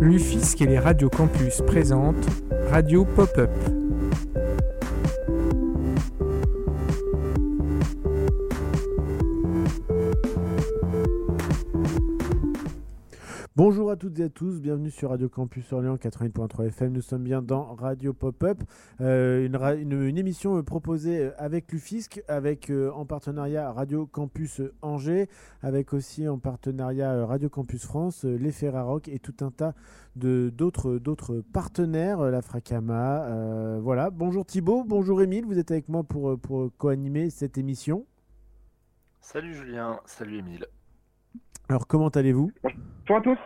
L'UFISC et les radios campus présentent Radio Pop-up. À toutes et à tous, bienvenue sur Radio Campus Orléans 88.3 FM. Nous sommes bien dans Radio Pop-Up, euh, une, émission euh, proposée euh, avec l'UFISC, avec en partenariat Radio Campus Angers, avec aussi en partenariat Radio Campus France, les Ferrarock et tout un tas d'autres partenaires, la Fracama. voilà, bonjour Thibaut, bonjour Émile, vous êtes avec moi pour, pour co-animer cette émission. Salut Julien, salut Émile. Alors, comment allez-vous? Bonjour à tous.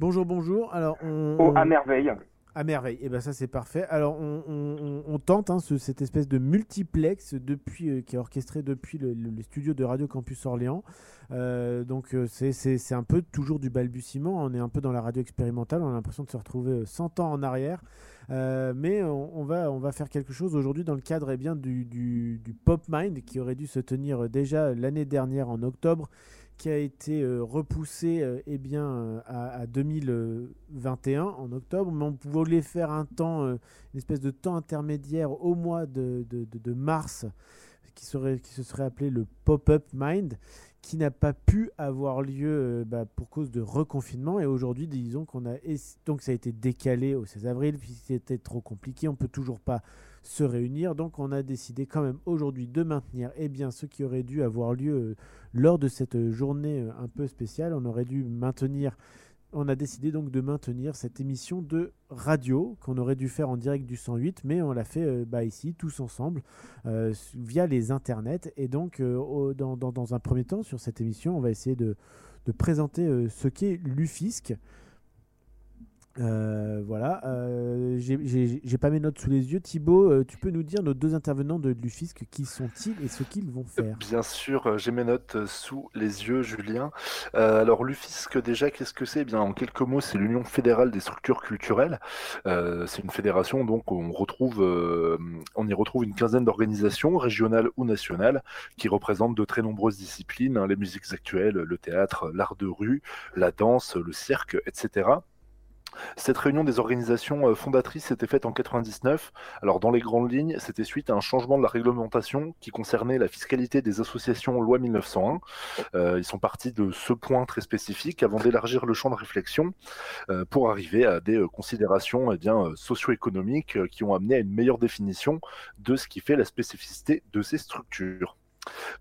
Bonjour, bonjour. Alors, on... Oh, à merveille. À merveille. Et eh ben ça c'est parfait. Alors on, tente hein, cette espèce de multiplex depuis euh, qui est orchestré depuis le, studio de Radio Campus Orléans. Euh, donc euh, c'est un peu toujours du balbutiement. On est un peu dans la radio expérimentale. On a l'impression de se retrouver 100 ans en arrière. mais on, va, on va faire quelque chose aujourd'hui dans le cadre eh bien, du, du, du Pop Mind qui aurait dû se tenir déjà l'année dernière en octobre qui a été euh, repoussé euh, eh bien, euh, à, 2021 en octobre, mais on voulait faire un temps, une espèce de temps intermédiaire au mois de, mars qui, serait, qui se serait appelé le Pop-Up Mind, qui n'a pas pu avoir lieu bah, pour cause de reconfinement. Et aujourd'hui, disons qu'on a donc ça a été décalé au 16 avril, puis c'était trop compliqué, on peut toujours pas se réunir. Donc on a décidé quand même aujourd'hui de maintenir eh bien, ce qui aurait dû avoir lieu euh, lors de cette journée euh, un peu spéciale. On aurait dû maintenir, on a décidé donc de maintenir cette émission de radio qu'on aurait dû faire en direct du 108, mais on l'a fait euh, bah, ici tous ensemble via les internets. Et donc dans, dans, un premier temps sur cette émission, on va essayer de, de présenter ce qu'est l'UFISC. Euh, voilà, euh, j'ai pas mes notes sous les yeux. Thibaut, euh, tu peux nous dire nos deux intervenants de l'UFISC, qui sont-ils et ce qu'ils vont faire? Bien sûr, j'ai mes notes sous les yeux, Julien. alors l'UFISC, déjà, qu'est-ce que c'est? Eh Bien, en quelques mots, c'est l'Union fédérale des structures culturelles. c'est une fédération, donc on retrouve, on y retrouve une quinzaine d'organisations régionales ou nationales qui représentent de très nombreuses disciplines, hein, les musiques actuelles, le théâtre, l'art de rue, la danse, le cirque, etc. Cette réunion des organisations euh, fondatrices s'était faite en 99. Alors dans les grandes lignes, c'était suite à un changement de la réglementation qui concernait la fiscalité des associations loi 1901. Euh, ils sont partis de ce point très spécifique avant d'élargir le champ de réflexion euh, pour arriver à des considérations eh bien socio-économiques qui ont amené à une meilleure définition de ce qui fait la spécificité de ces structures.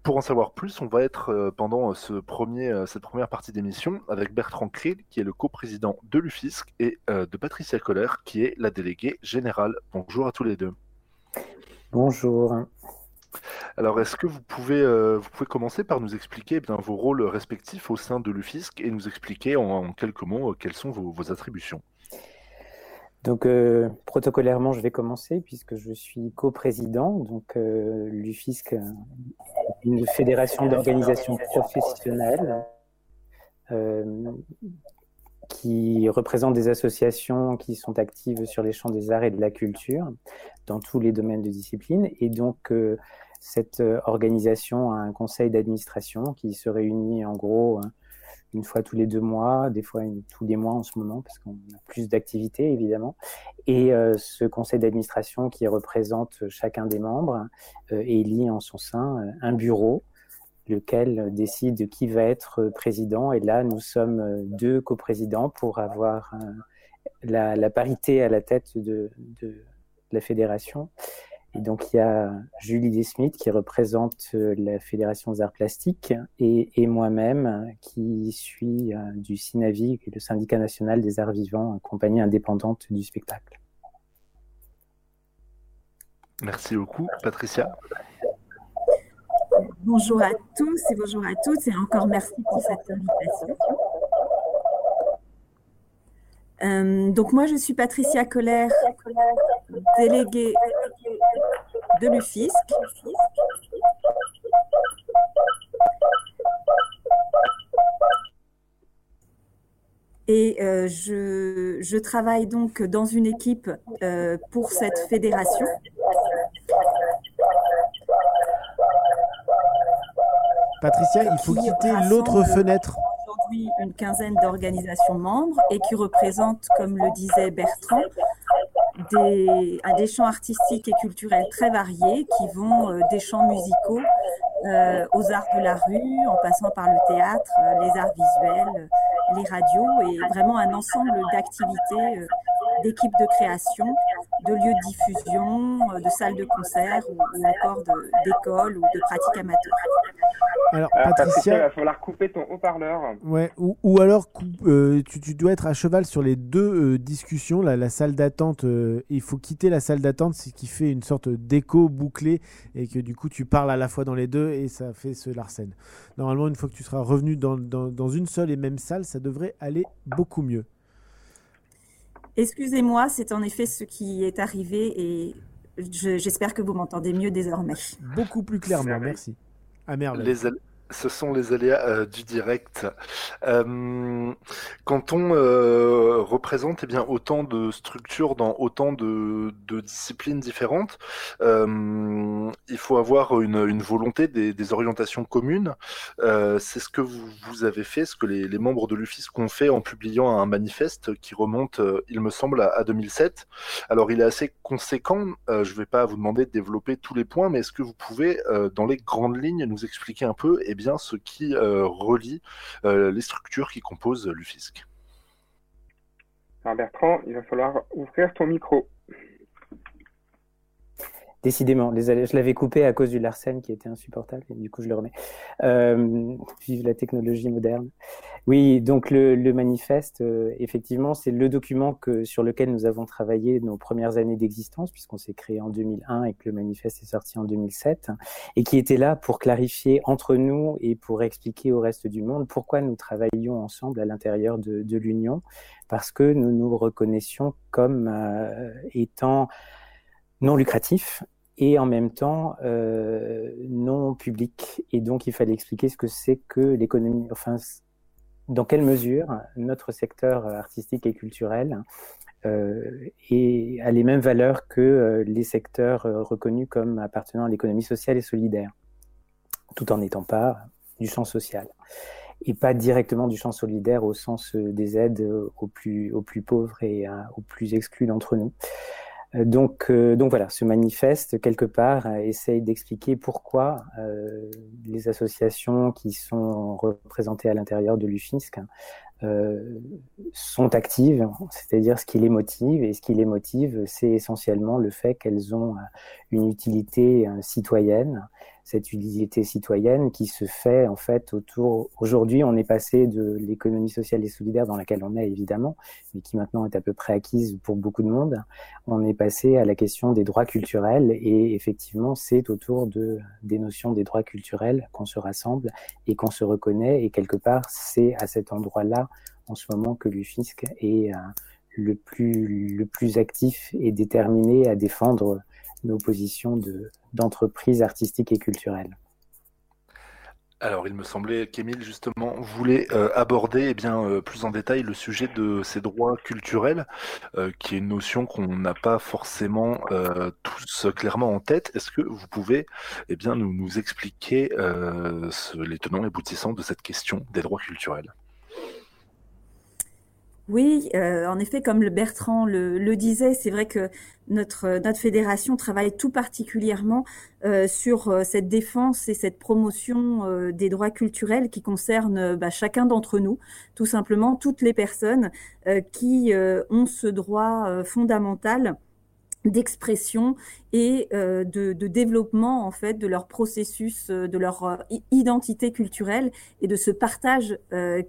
Pour en savoir plus, on va être euh, pendant euh, ce premier, euh, cette première partie d'émission avec Bertrand Krill, qui est le coprésident de l'UFISC, et de Patricia Coller, qui est la déléguée générale. Bonjour à tous les deux. Bonjour. Alors, est-ce que vous pouvez, vous pouvez commencer par nous expliquer eh bien, vos rôles respectifs au sein de l'UFISC et nous expliquer en, quelques mots quelles sont vos attributions? Donc, euh, protocolairement, je vais commencer puisque je suis coprésident. Donc, euh, l'UFISC, une fédération d'organisations professionnelles euh, qui représente des associations qui sont actives sur les champs des arts et de la culture dans tous les domaines de discipline. Et donc, cette organisation a un conseil d'administration qui se réunit en gros une fois tous les deux mois, des fois tous les mois en ce moment, parce qu'on a plus d'activités évidemment. Et euh, ce conseil d'administration qui représente chacun des membres euh, élit en son sein euh, un bureau, lequel décide qui va être président. Et là, nous sommes deux coprésidents pour avoir la, parité à la tête de la fédération. Et donc, il y a Julie Desmith qui représente euh, la Fédération des arts plastiques et, moi-même qui suis euh, du SINAVI, le syndicat national des arts vivants, compagnie indépendante du spectacle. Merci beaucoup. Patricia Bonjour à tous et bonjour à toutes et encore merci pour cette invitation. Euh, donc moi, je suis Patricia Colère, déléguée de l'UFISC. Et euh, je, je, travaille donc dans une équipe euh, pour cette fédération. Patricia, il faut quitter l'autre fenêtre. aujourd'hui une quinzaine d'organisations membres et qui représente, comme le disait Bertrand, des, des champs artistiques et culturels très variés qui vont euh, des champs musicaux euh, aux arts de la rue, en passant par le théâtre, euh, les arts visuels, les radios et vraiment un ensemble d'activités, d'équipes de création, de lieux de diffusion, de salles de concert ou, ou encore d'écoles ou de pratiques amateurs. Alors, Patricia, il va falloir couper ton haut-parleur. Ouais, ou, ou alors euh, tu, tu, dois être à cheval sur les deux euh, discussions. La, la salle d'attente, euh, il faut quitter la salle d'attente, ce qui fait une sorte d'écho bouclé et que du coup tu parles à la fois dans les deux et ça fait ce larcène. Normalement, une fois que tu seras revenu dans, dans, dans une seule et même salle, ça devrait aller beaucoup mieux. Excusez-moi, c'est en effet ce qui est arrivé et j'espère que vous m'entendez mieux désormais. Beaucoup plus clairement, merci. À merveille ce sont les aléas euh, du direct. Euh, quand on euh, représente eh bien, autant de structures dans autant de, disciplines différentes, il faut avoir une, volonté des, orientations communes. C'est ce que vous, avez fait, ce que les, les membres de l'UFIS ont fait en publiant un manifeste qui remonte, il me semble, à, à 2007. Alors il est assez conséquent, je ne vais pas vous demander de développer tous les points, mais est-ce que vous pouvez, dans les grandes lignes, nous expliquer un peu eh ce qui euh, relie euh, les structures qui composent l'UFISC. Alors Bertrand, il va falloir ouvrir ton micro. Décidément, je l'avais coupé à cause du Larsen qui était insupportable, et du coup je le remets. Euh, vive la technologie moderne. Oui, donc le, manifeste, euh, effectivement, c'est le document que, sur lequel nous avons travaillé nos premières années d'existence, puisqu'on s'est créé en 2001 et que le manifeste est sorti en 2007, et qui était là pour clarifier entre nous et pour expliquer au reste du monde pourquoi nous travaillions ensemble à l'intérieur de, de l'Union, parce que nous nous reconnaissions comme euh, étant non lucratif et en même temps euh, non public. Et donc, il fallait expliquer ce que c'est que l'économie, enfin, dans quelle mesure notre secteur artistique et culturel euh, a les mêmes valeurs que euh, les secteurs reconnus comme appartenant à l'économie sociale et solidaire, tout en n'étant pas du champ social et pas directement du champ solidaire au sens des aides aux plus, aux plus pauvres et aux plus exclus d'entre nous. Euh, donc, euh, donc voilà, ce manifeste, quelque part, euh, essaye d'expliquer pourquoi les associations qui sont représentées à l'intérieur de l'UFISC euh, sont actives, c'est-à-dire ce qui les motive. Et ce qui les motive, c'est essentiellement le fait qu'elles ont une utilité citoyenne cette utilité citoyenne qui se fait en fait autour. Aujourd'hui, on est passé de l'économie sociale et solidaire dans laquelle on est évidemment, mais qui maintenant est à peu près acquise pour beaucoup de monde. On est passé à la question des droits culturels et effectivement, c'est autour de des notions des droits culturels qu'on se rassemble et qu'on se reconnaît. Et quelque part, c'est à cet endroit-là en ce moment que l'UFISC est euh, le plus actif et déterminé à défendre nos positions d'entreprise artistique et culturelle. Alors, il me semblait qu'Émile, justement, voulait euh, aborder eh bien, euh, plus en détail le sujet de ces droits culturels, qui est une notion qu'on n'a pas forcément tous clairement en tête. Est-ce que vous pouvez eh bien, nous, expliquer les tenants et aboutissants de cette question des droits culturels? Oui, euh, en effet, comme le Bertrand le, le disait, c'est vrai que notre, notre fédération travaille tout particulièrement euh, sur euh, cette défense et cette promotion euh, des droits culturels qui concernent bah, chacun d'entre nous, tout simplement toutes les personnes euh, qui ont ce droit fondamental d'expression et euh, de, développement en fait de leur processus, euh, de leur euh, identité culturelle et de ce partage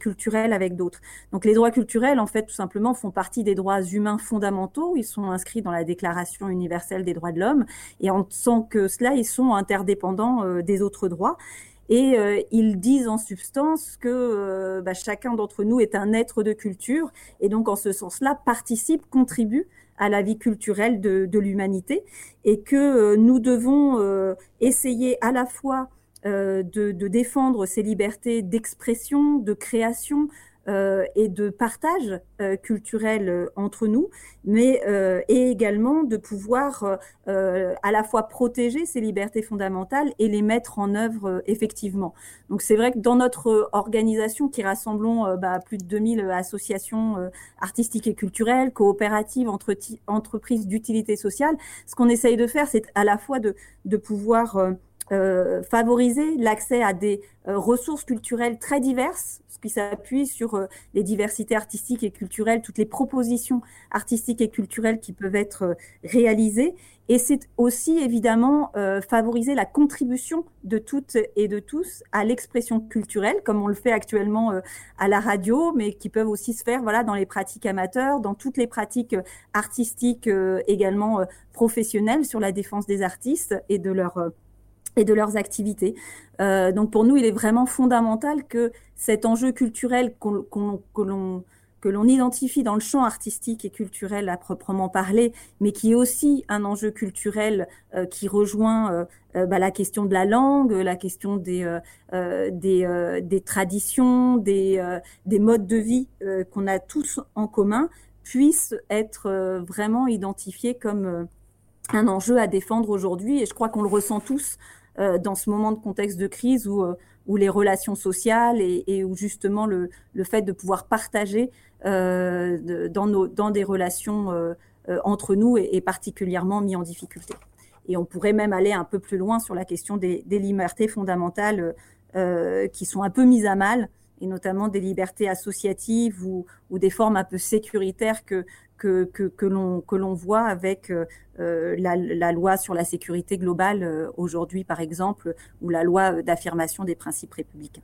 culturel avec d'autres. Donc les droits culturels en fait tout simplement font partie des droits humains fondamentaux. Ils sont inscrits dans la Déclaration universelle des droits de l'homme et en tant que cela ils sont interdépendants des autres droits. Et ils disent en substance que bah, chacun d'entre nous est un être de culture et donc en ce sens-là participe, contribue à la vie culturelle de, l'humanité et que euh, nous devons euh, essayer à la fois euh, de, défendre ces libertés d'expression, de création, et de partage culturel entre nous, mais et également de pouvoir à la fois protéger ces libertés fondamentales et les mettre en œuvre effectivement. Donc c'est vrai que dans notre organisation qui rassemblons bah, plus de 2000 associations artistiques et culturelles, coopératives, entre entreprises d'utilité sociale, ce qu'on essaye de faire, c'est à la fois de, pouvoir euh, favoriser l'accès à des euh, ressources culturelles très diverses, qui s'appuie sur euh, les diversités artistiques et culturelles, toutes les propositions artistiques et culturelles qui peuvent être réalisées. Et c'est aussi évidemment favoriser la contribution de toutes et de tous à l'expression culturelle, comme on le fait actuellement à la radio, mais qui peuvent aussi se faire voilà, dans les pratiques amateurs, dans toutes les pratiques artistiques également professionnelles sur la défense des artistes et de leur et de leurs activités. Euh, donc pour nous, il est vraiment fondamental que cet enjeu culturel que l'on que l'on identifie dans le champ artistique et culturel à proprement parler, mais qui est aussi un enjeu culturel euh, qui rejoint euh, bah, la question de la langue, la question des, des, des, traditions, des, des modes de vie qu'on a tous en commun, puisse être vraiment identifié comme un enjeu à défendre aujourd'hui. Et je crois qu'on le ressent tous euh, dans ce moment de contexte de crise où, euh, où les relations sociales et, où justement le, le, fait de pouvoir partager euh, dans, nos, dans des relations entre nous est, particulièrement mis en difficulté. Et on pourrait même aller un peu plus loin sur la question des, des libertés fondamentales qui sont un peu mises à mal et notamment des libertés associatives ou, des formes un peu sécuritaires que, que, que, l'on voit avec euh, euh, la, loi sur la sécurité globale euh, aujourd'hui, par exemple, ou la loi d'affirmation des principes républicains.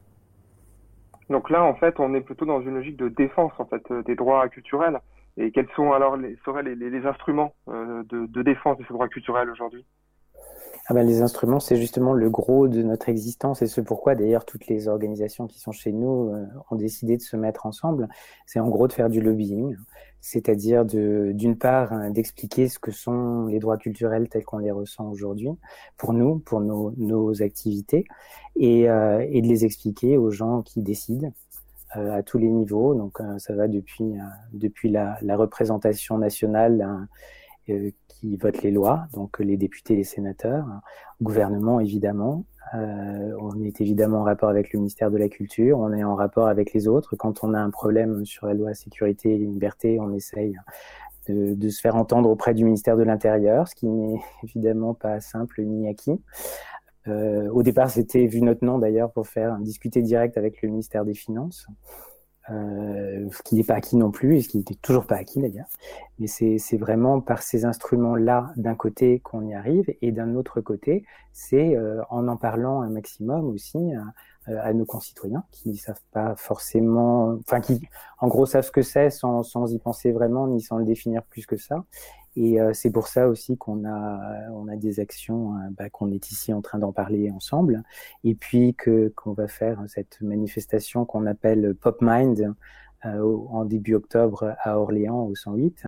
Donc là, en fait, on est plutôt dans une logique de défense en fait des droits culturels. Et quels sont alors seraient les, instruments de, défense de ces droits culturels aujourd'hui? Ah ben, les instruments, c'est justement le gros de notre existence et ce pourquoi d'ailleurs toutes les organisations qui sont chez nous ont décidé de se mettre ensemble. C'est en gros de faire du lobbying, c'est-à-dire d'une part hein, d'expliquer ce que sont les droits culturels tels qu'on les ressent aujourd'hui pour nous, pour nos, nos activités, et, euh, et, de les expliquer aux gens qui décident euh, à tous les niveaux. Donc euh, ça va depuis, depuis la, représentation nationale qui vote les lois, donc les députés, les sénateurs, hein, gouvernement évidemment, euh, on est évidemment en rapport avec le ministère de la Culture, on est en rapport avec les autres. Quand on a un problème sur la loi sécurité et liberté, on essaye de, se faire entendre auprès du ministère de l'Intérieur, ce qui n'est évidemment pas simple ni acquis. Euh, au départ, c'était vu notre d'ailleurs pour faire discuter direct avec le ministère des Finances euh, ce qui n'est pas acquis non plus, et ce qui n'était toujours pas acquis d'ailleurs. Mais c'est vraiment par ces instruments-là, d'un côté, qu'on y arrive, et d'un autre côté, c'est euh, en en parlant un maximum aussi euh, à nos concitoyens qui ne savent pas forcément, enfin qui en gros savent ce que c'est sans, sans y penser vraiment, ni sans le définir plus que ça, et euh, c'est pour ça aussi qu'on a, on a des actions, euh, bah, qu'on est ici en train d'en parler ensemble, et puis que qu'on va faire cette manifestation qu'on appelle Pop Mind euh, en début octobre à Orléans au 108,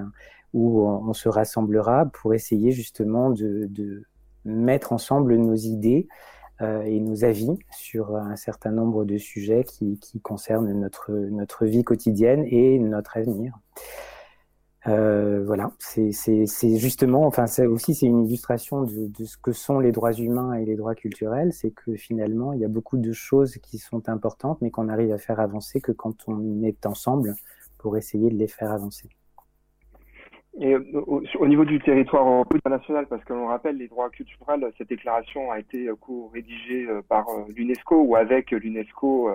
où on, se rassemblera pour essayer justement de, de mettre ensemble nos idées euh, et nos avis sur un certain nombre de sujets qui, qui concernent notre, notre vie quotidienne et notre avenir. Euh, voilà, c'est justement, enfin, ça aussi, c'est une illustration de, de, ce que sont les droits humains et les droits culturels. C'est que finalement, il y a beaucoup de choses qui sont importantes, mais qu'on arrive à faire avancer que quand on est ensemble pour essayer de les faire avancer. Et euh, au, niveau du territoire international, parce que l'on rappelle, les droits culturels, cette déclaration a été euh, co-rédigée euh, par l'UNESCO ou avec l'UNESCO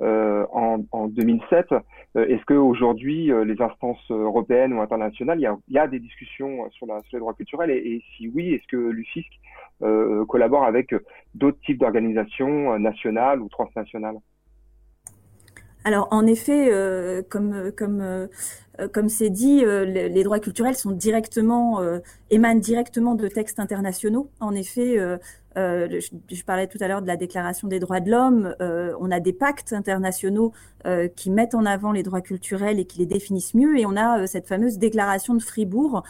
en, en, 2007. Est-ce qu'aujourd'hui, les instances européennes ou internationales, il y a, il y a des discussions sur, la, sur, les droits culturels? Et, et si oui, est-ce que l'UFISC collabore avec d'autres types d'organisations nationales ou transnationales? Alors en effet, euh, euh, comme c'est dit, euh, les, droits culturels sont directement émanent directement de textes internationaux. En effet, Euh, je, parlais tout à l'heure de la Déclaration des droits de l'homme. Euh, on a des pactes internationaux euh, qui mettent en avant les droits culturels et qui les définissent mieux. Et on a cette fameuse Déclaration de Fribourg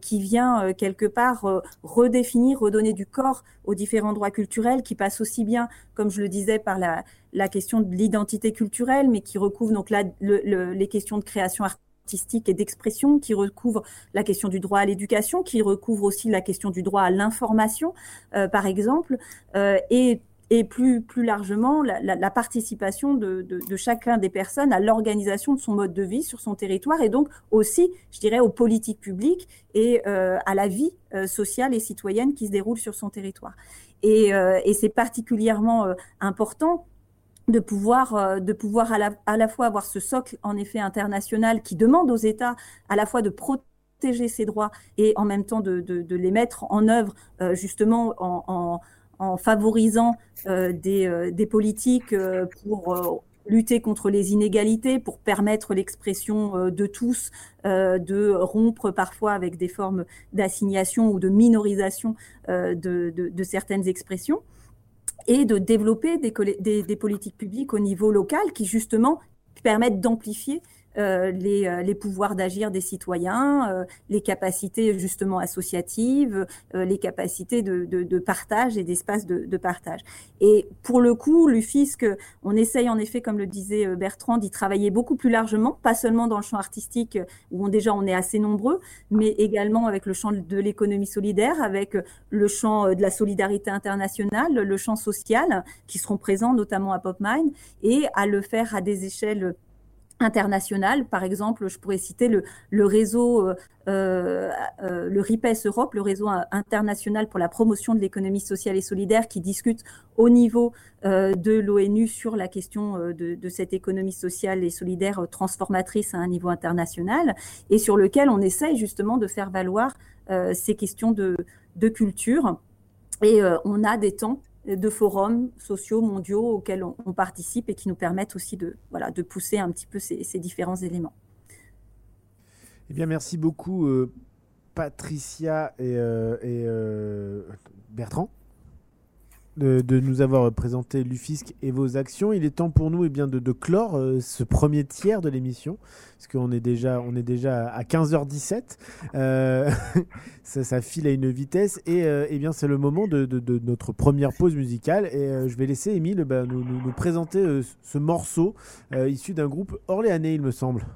qui vient quelque part redéfinir, redonner du corps aux différents droits culturels, qui passent aussi bien, comme je le disais, par la, question de l'identité culturelle, mais qui recouvre donc là les questions de création artistique artistique et d'expression, qui recouvre la question du droit à l'éducation, qui recouvre aussi la question du droit à l'information, euh, par exemple, euh, et, plus, plus largement la, participation de, chacun des personnes à l'organisation de son mode de vie sur son territoire, et donc aussi, je dirais, aux politiques publiques et euh, à la vie sociale et citoyenne qui se déroule sur son territoire. Et c'est particulièrement important de pouvoir, euh, de pouvoir à la, à la, fois avoir ce socle en effet international qui demande aux États à la fois de protéger ces droits et en même temps de, de, les mettre en œuvre euh, justement en, en, favorisant euh, des, des, politiques pour lutter contre les inégalités, pour permettre l'expression de tous, de rompre parfois avec des formes d'assignation ou de minorisation de, de certaines expressions et de développer des, politiques publiques au niveau local qui justement permettent d'amplifier les, euh, les, pouvoirs d'agir des citoyens, euh, les capacités justement associatives, les capacités de, de, de partage et d'espace de, de, partage. Et pour le coup, l'UFISC, on essaye en effet, comme le disait Bertrand, d'y travailler beaucoup plus largement, pas seulement dans le champ artistique où on, déjà on est assez nombreux, mais également avec le champ de l'économie solidaire, avec le champ de la solidarité internationale, le champ social, qui seront présents notamment à PopMind, et à le faire à des échelles international. Par exemple, je pourrais citer le, réseau, euh, euh, euh le RIPES Europe, le réseau international pour la promotion de l'économie sociale et solidaire, qui discute au niveau de l'ONU sur la question de, cette économie sociale et solidaire transformatrice à un niveau international, et sur lequel on essaye justement de faire valoir ces questions de, de culture. Et on a des temps de forums sociaux mondiaux auxquels on, participe et qui nous permettent aussi de, voilà, de pousser un petit peu ces, différents éléments. Eh bien, merci beaucoup, euh, Patricia et, euh, euh, Bertrand de, nous avoir présenté l'UFISC et vos actions. Il est temps pour nous et eh bien, de, clore euh, ce premier tiers de l'émission, parce qu'on est déjà, on est déjà à 15h17. Euh, ça, ça, file à une vitesse. Et euh, eh bien, c'est le moment de, de, notre première pause musicale. Et je vais laisser Émile bah, nous, présenter ce morceau issu d'un groupe orléanais, il me semble.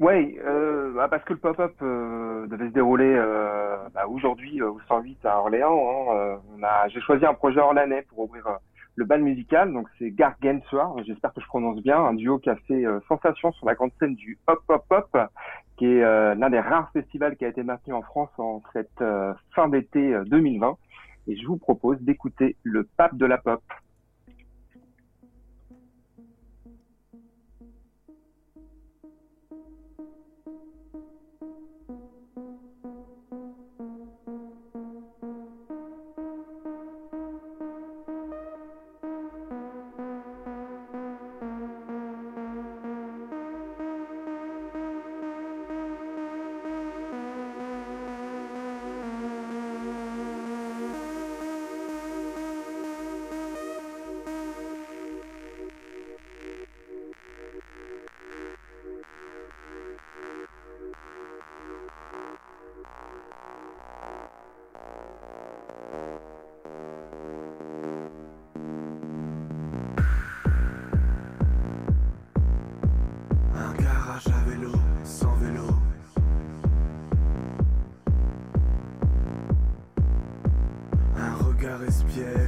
Oui, euh, bah parce que le pop-up euh, devait se dérouler euh, bah aujourd'hui au 108 à Orléans. Hein, on a, j'ai choisi un projet orléanais pour ouvrir le bal musical. Donc c'est Gargantua, j'espère que je prononce bien, un duo qui a fait sensation sur la grande scène du Hop Hop Hop, qui est l'un des rares festivals qui a été maintenu en France en cette fin d'été 2020. Et je vous propose d'écouter le pape de la pop. yeah.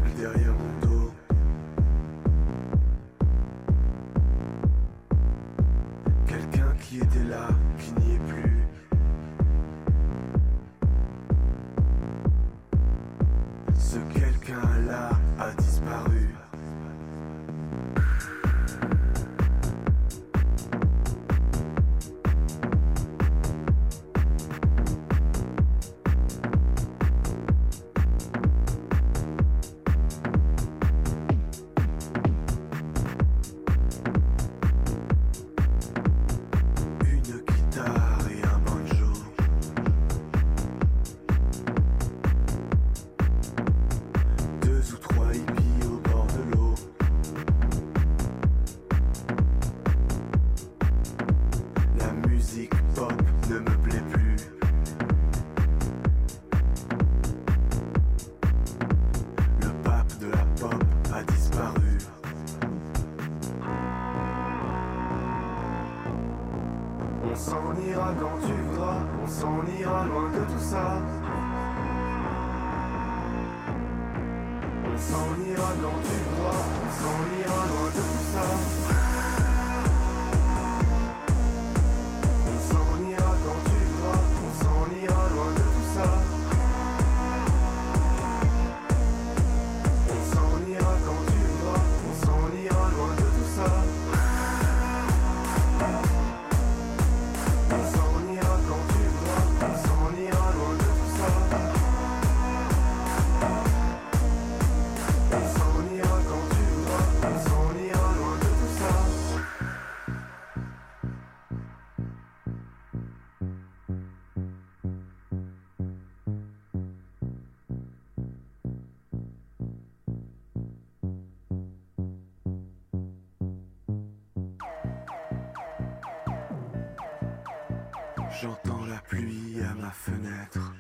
J'entends la pluie à ma fenêtre.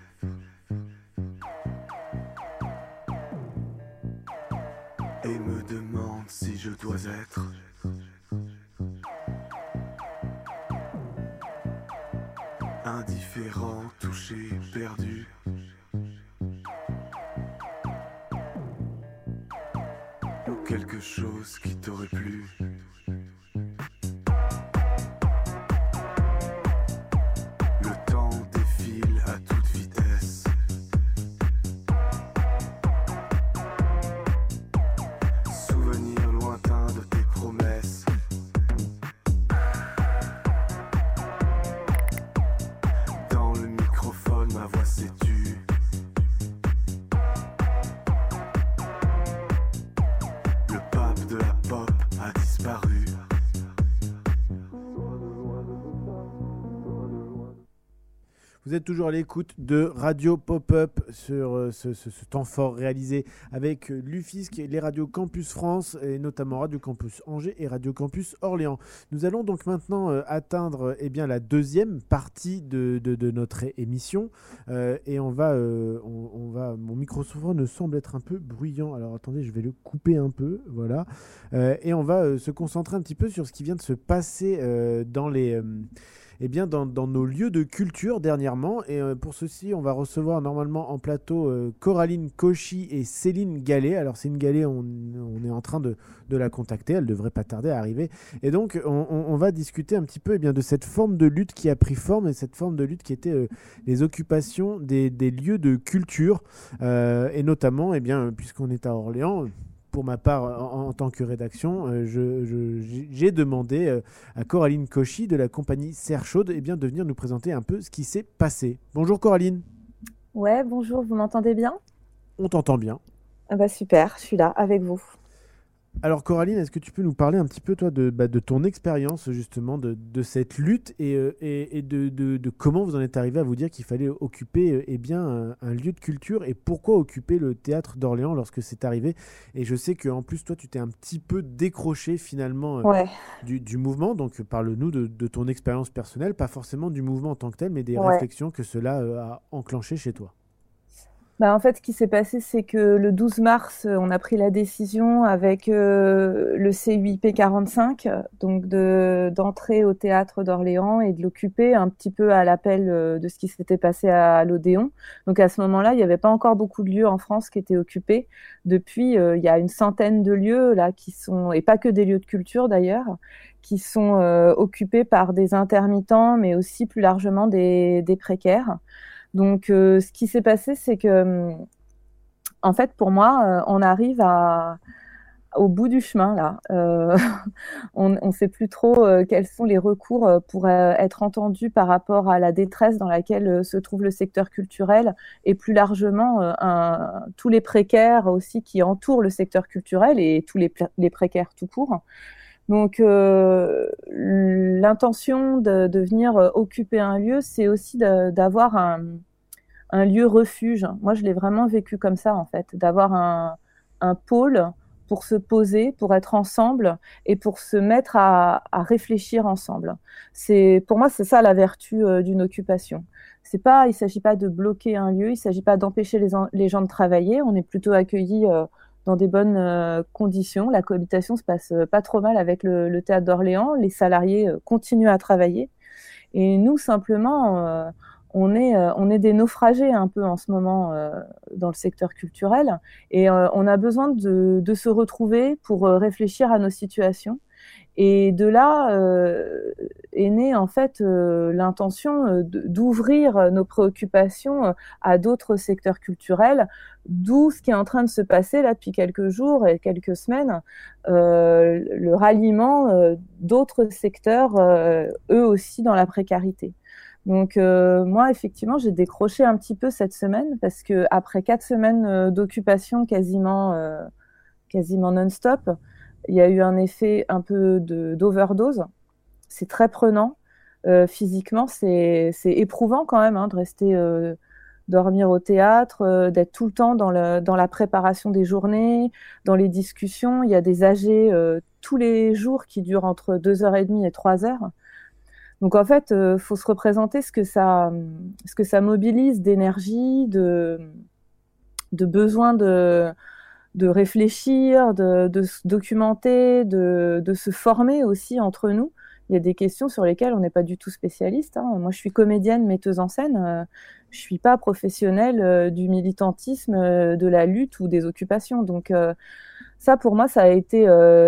Et me demande si je dois être indifférent, touché, perdu. Ou quelque chose qui t'aurait plu. Toujours à l'écoute de Radio Pop-Up sur euh, ce, temps fort réalisé avec euh, l'UFISC, les radios Campus France et notamment Radio Campus Angers et Radio Campus Orléans. Nous allons donc maintenant euh, atteindre eh bien, la deuxième partie de, notre émission et on va, euh, on, on va, mon microphone ne semble être un peu bruyant. Alors attendez, je vais le couper un peu, voilà. Et on va se concentrer un petit peu sur ce qui vient de se passer dans les eh bien, dans, nos lieux de culture dernièrement. Et euh, pour ceci, on va recevoir normalement en plateau euh, Coraline Cauchy et Céline Gallet. Alors, Céline Gallet, on, est en train de, la contacter. Elle devrait pas tarder à arriver. Et donc, on, va discuter un petit peu eh bien, de cette forme de lutte qui a pris forme et cette forme de lutte qui était euh, les occupations des, lieux de culture. Et notamment, eh puisqu'on est à Orléans, pour ma part, en, en tant que rédaction, euh, j'ai demandé euh, à Coraline Cauchy de la compagnie Serre Chaude eh bien, de venir nous présenter un peu ce qui s'est passé. Bonjour Coraline, Ouais, bonjour, vous m'entendez bien? On t'entend bien. ah bah Super, je suis là avec vous. Alors Coraline, est-ce que tu peux nous parler un petit peu toi de, bah, de ton expérience justement de, de cette lutte et, euh, et, et de, comment vous en êtes arrivé à vous dire qu'il fallait occuper euh, eh bien, un, un lieu de culture et pourquoi occuper le théâtre d'Orléans lorsque c'est arrivé? Et je sais qu'en plus toi tu t'es un petit peu décroché finalement euh, Ouais, du, du mouvement, donc parle-nous de, de ton expérience personnelle, pas forcément du mouvement en tant que tel, mais des Ouais. réflexions que cela a enclenché chez toi. Bah en fait, ce qui s'est passé, c'est que le 12 mars, euh, on a pris la décision avec euh, le CUIP 45, euh, donc de d'entrer au théâtre d'Orléans et de l'occuper un petit peu à l'appel euh, de ce qui s'était passé à l'Odéon. Donc à ce moment-là, il n'y avait pas encore beaucoup de lieux en France qui étaient occupés. Depuis, il y a une centaine de lieux là qui sont, et pas que des lieux de culture d'ailleurs, qui sont occupés par des intermittents, mais aussi plus largement des, des précaires. Donc, euh, ce qui s'est passé, c'est que, hum, en fait, pour moi, euh, on arrive au bout du chemin là. Euh, on ne sait plus trop quels sont les recours pour être entendus par rapport à la détresse dans laquelle se trouve le secteur culturel et plus largement tous les précaires aussi qui entourent le secteur culturel et tous les, les précaires tout court. Donc, euh, l'intention de, venir euh, occuper un lieu, c'est aussi d'avoir un, un lieu refuge. Moi, je l'ai vraiment vécu comme ça, en fait, d'avoir un, un pôle pour se poser, pour être ensemble et pour se mettre à, réfléchir ensemble. C'est pour moi c'est ça la vertu euh, d'une occupation. C'est pas, il s'agit pas de bloquer un lieu, il s'agit pas d'empêcher les, gens de travailler. On est plutôt accueillis dans des bonnes euh, conditions. La cohabitation se passe pas trop mal avec le, théâtre d'Orléans. Les salariés continuent à travailler et nous simplement on est, euh, des naufragés un peu en ce moment euh, dans le secteur culturel et euh, on a besoin de, se retrouver pour réfléchir à nos situations. Et de là est née en fait l'intention d'ouvrir nos préoccupations à d'autres secteurs culturels, d'où ce qui est en train de se passer là depuis quelques jours et quelques semaines, le ralliement d'autres secteurs, eux aussi dans la précarité. Donc euh, moi, effectivement, j'ai décroché un petit peu cette semaine parce que après quatre semaines euh, d'occupation quasiment, euh, quasiment non-stop, il y a eu un effet un peu d'overdose. C'est très prenant. physiquement, c'est éprouvant quand même hein, de rester dormir au théâtre, d'être tout le temps dans, la préparation des journées, dans les discussions. Il y a des AG tous les jours qui durent entre 2h30 et 3 heures. Donc en fait, il euh, faut se représenter ce que ça, ce que ça mobilise d'énergie, de, de besoin de, de réfléchir, de, se documenter, de, se former aussi entre nous. Il y a des questions sur lesquelles on n'est pas du tout spécialiste. Hein. Moi, je suis comédienne, metteuse en scène. Euh, je suis pas professionnelle euh, du militantisme, de la lutte ou des occupations. Donc ça, pour moi, ça a été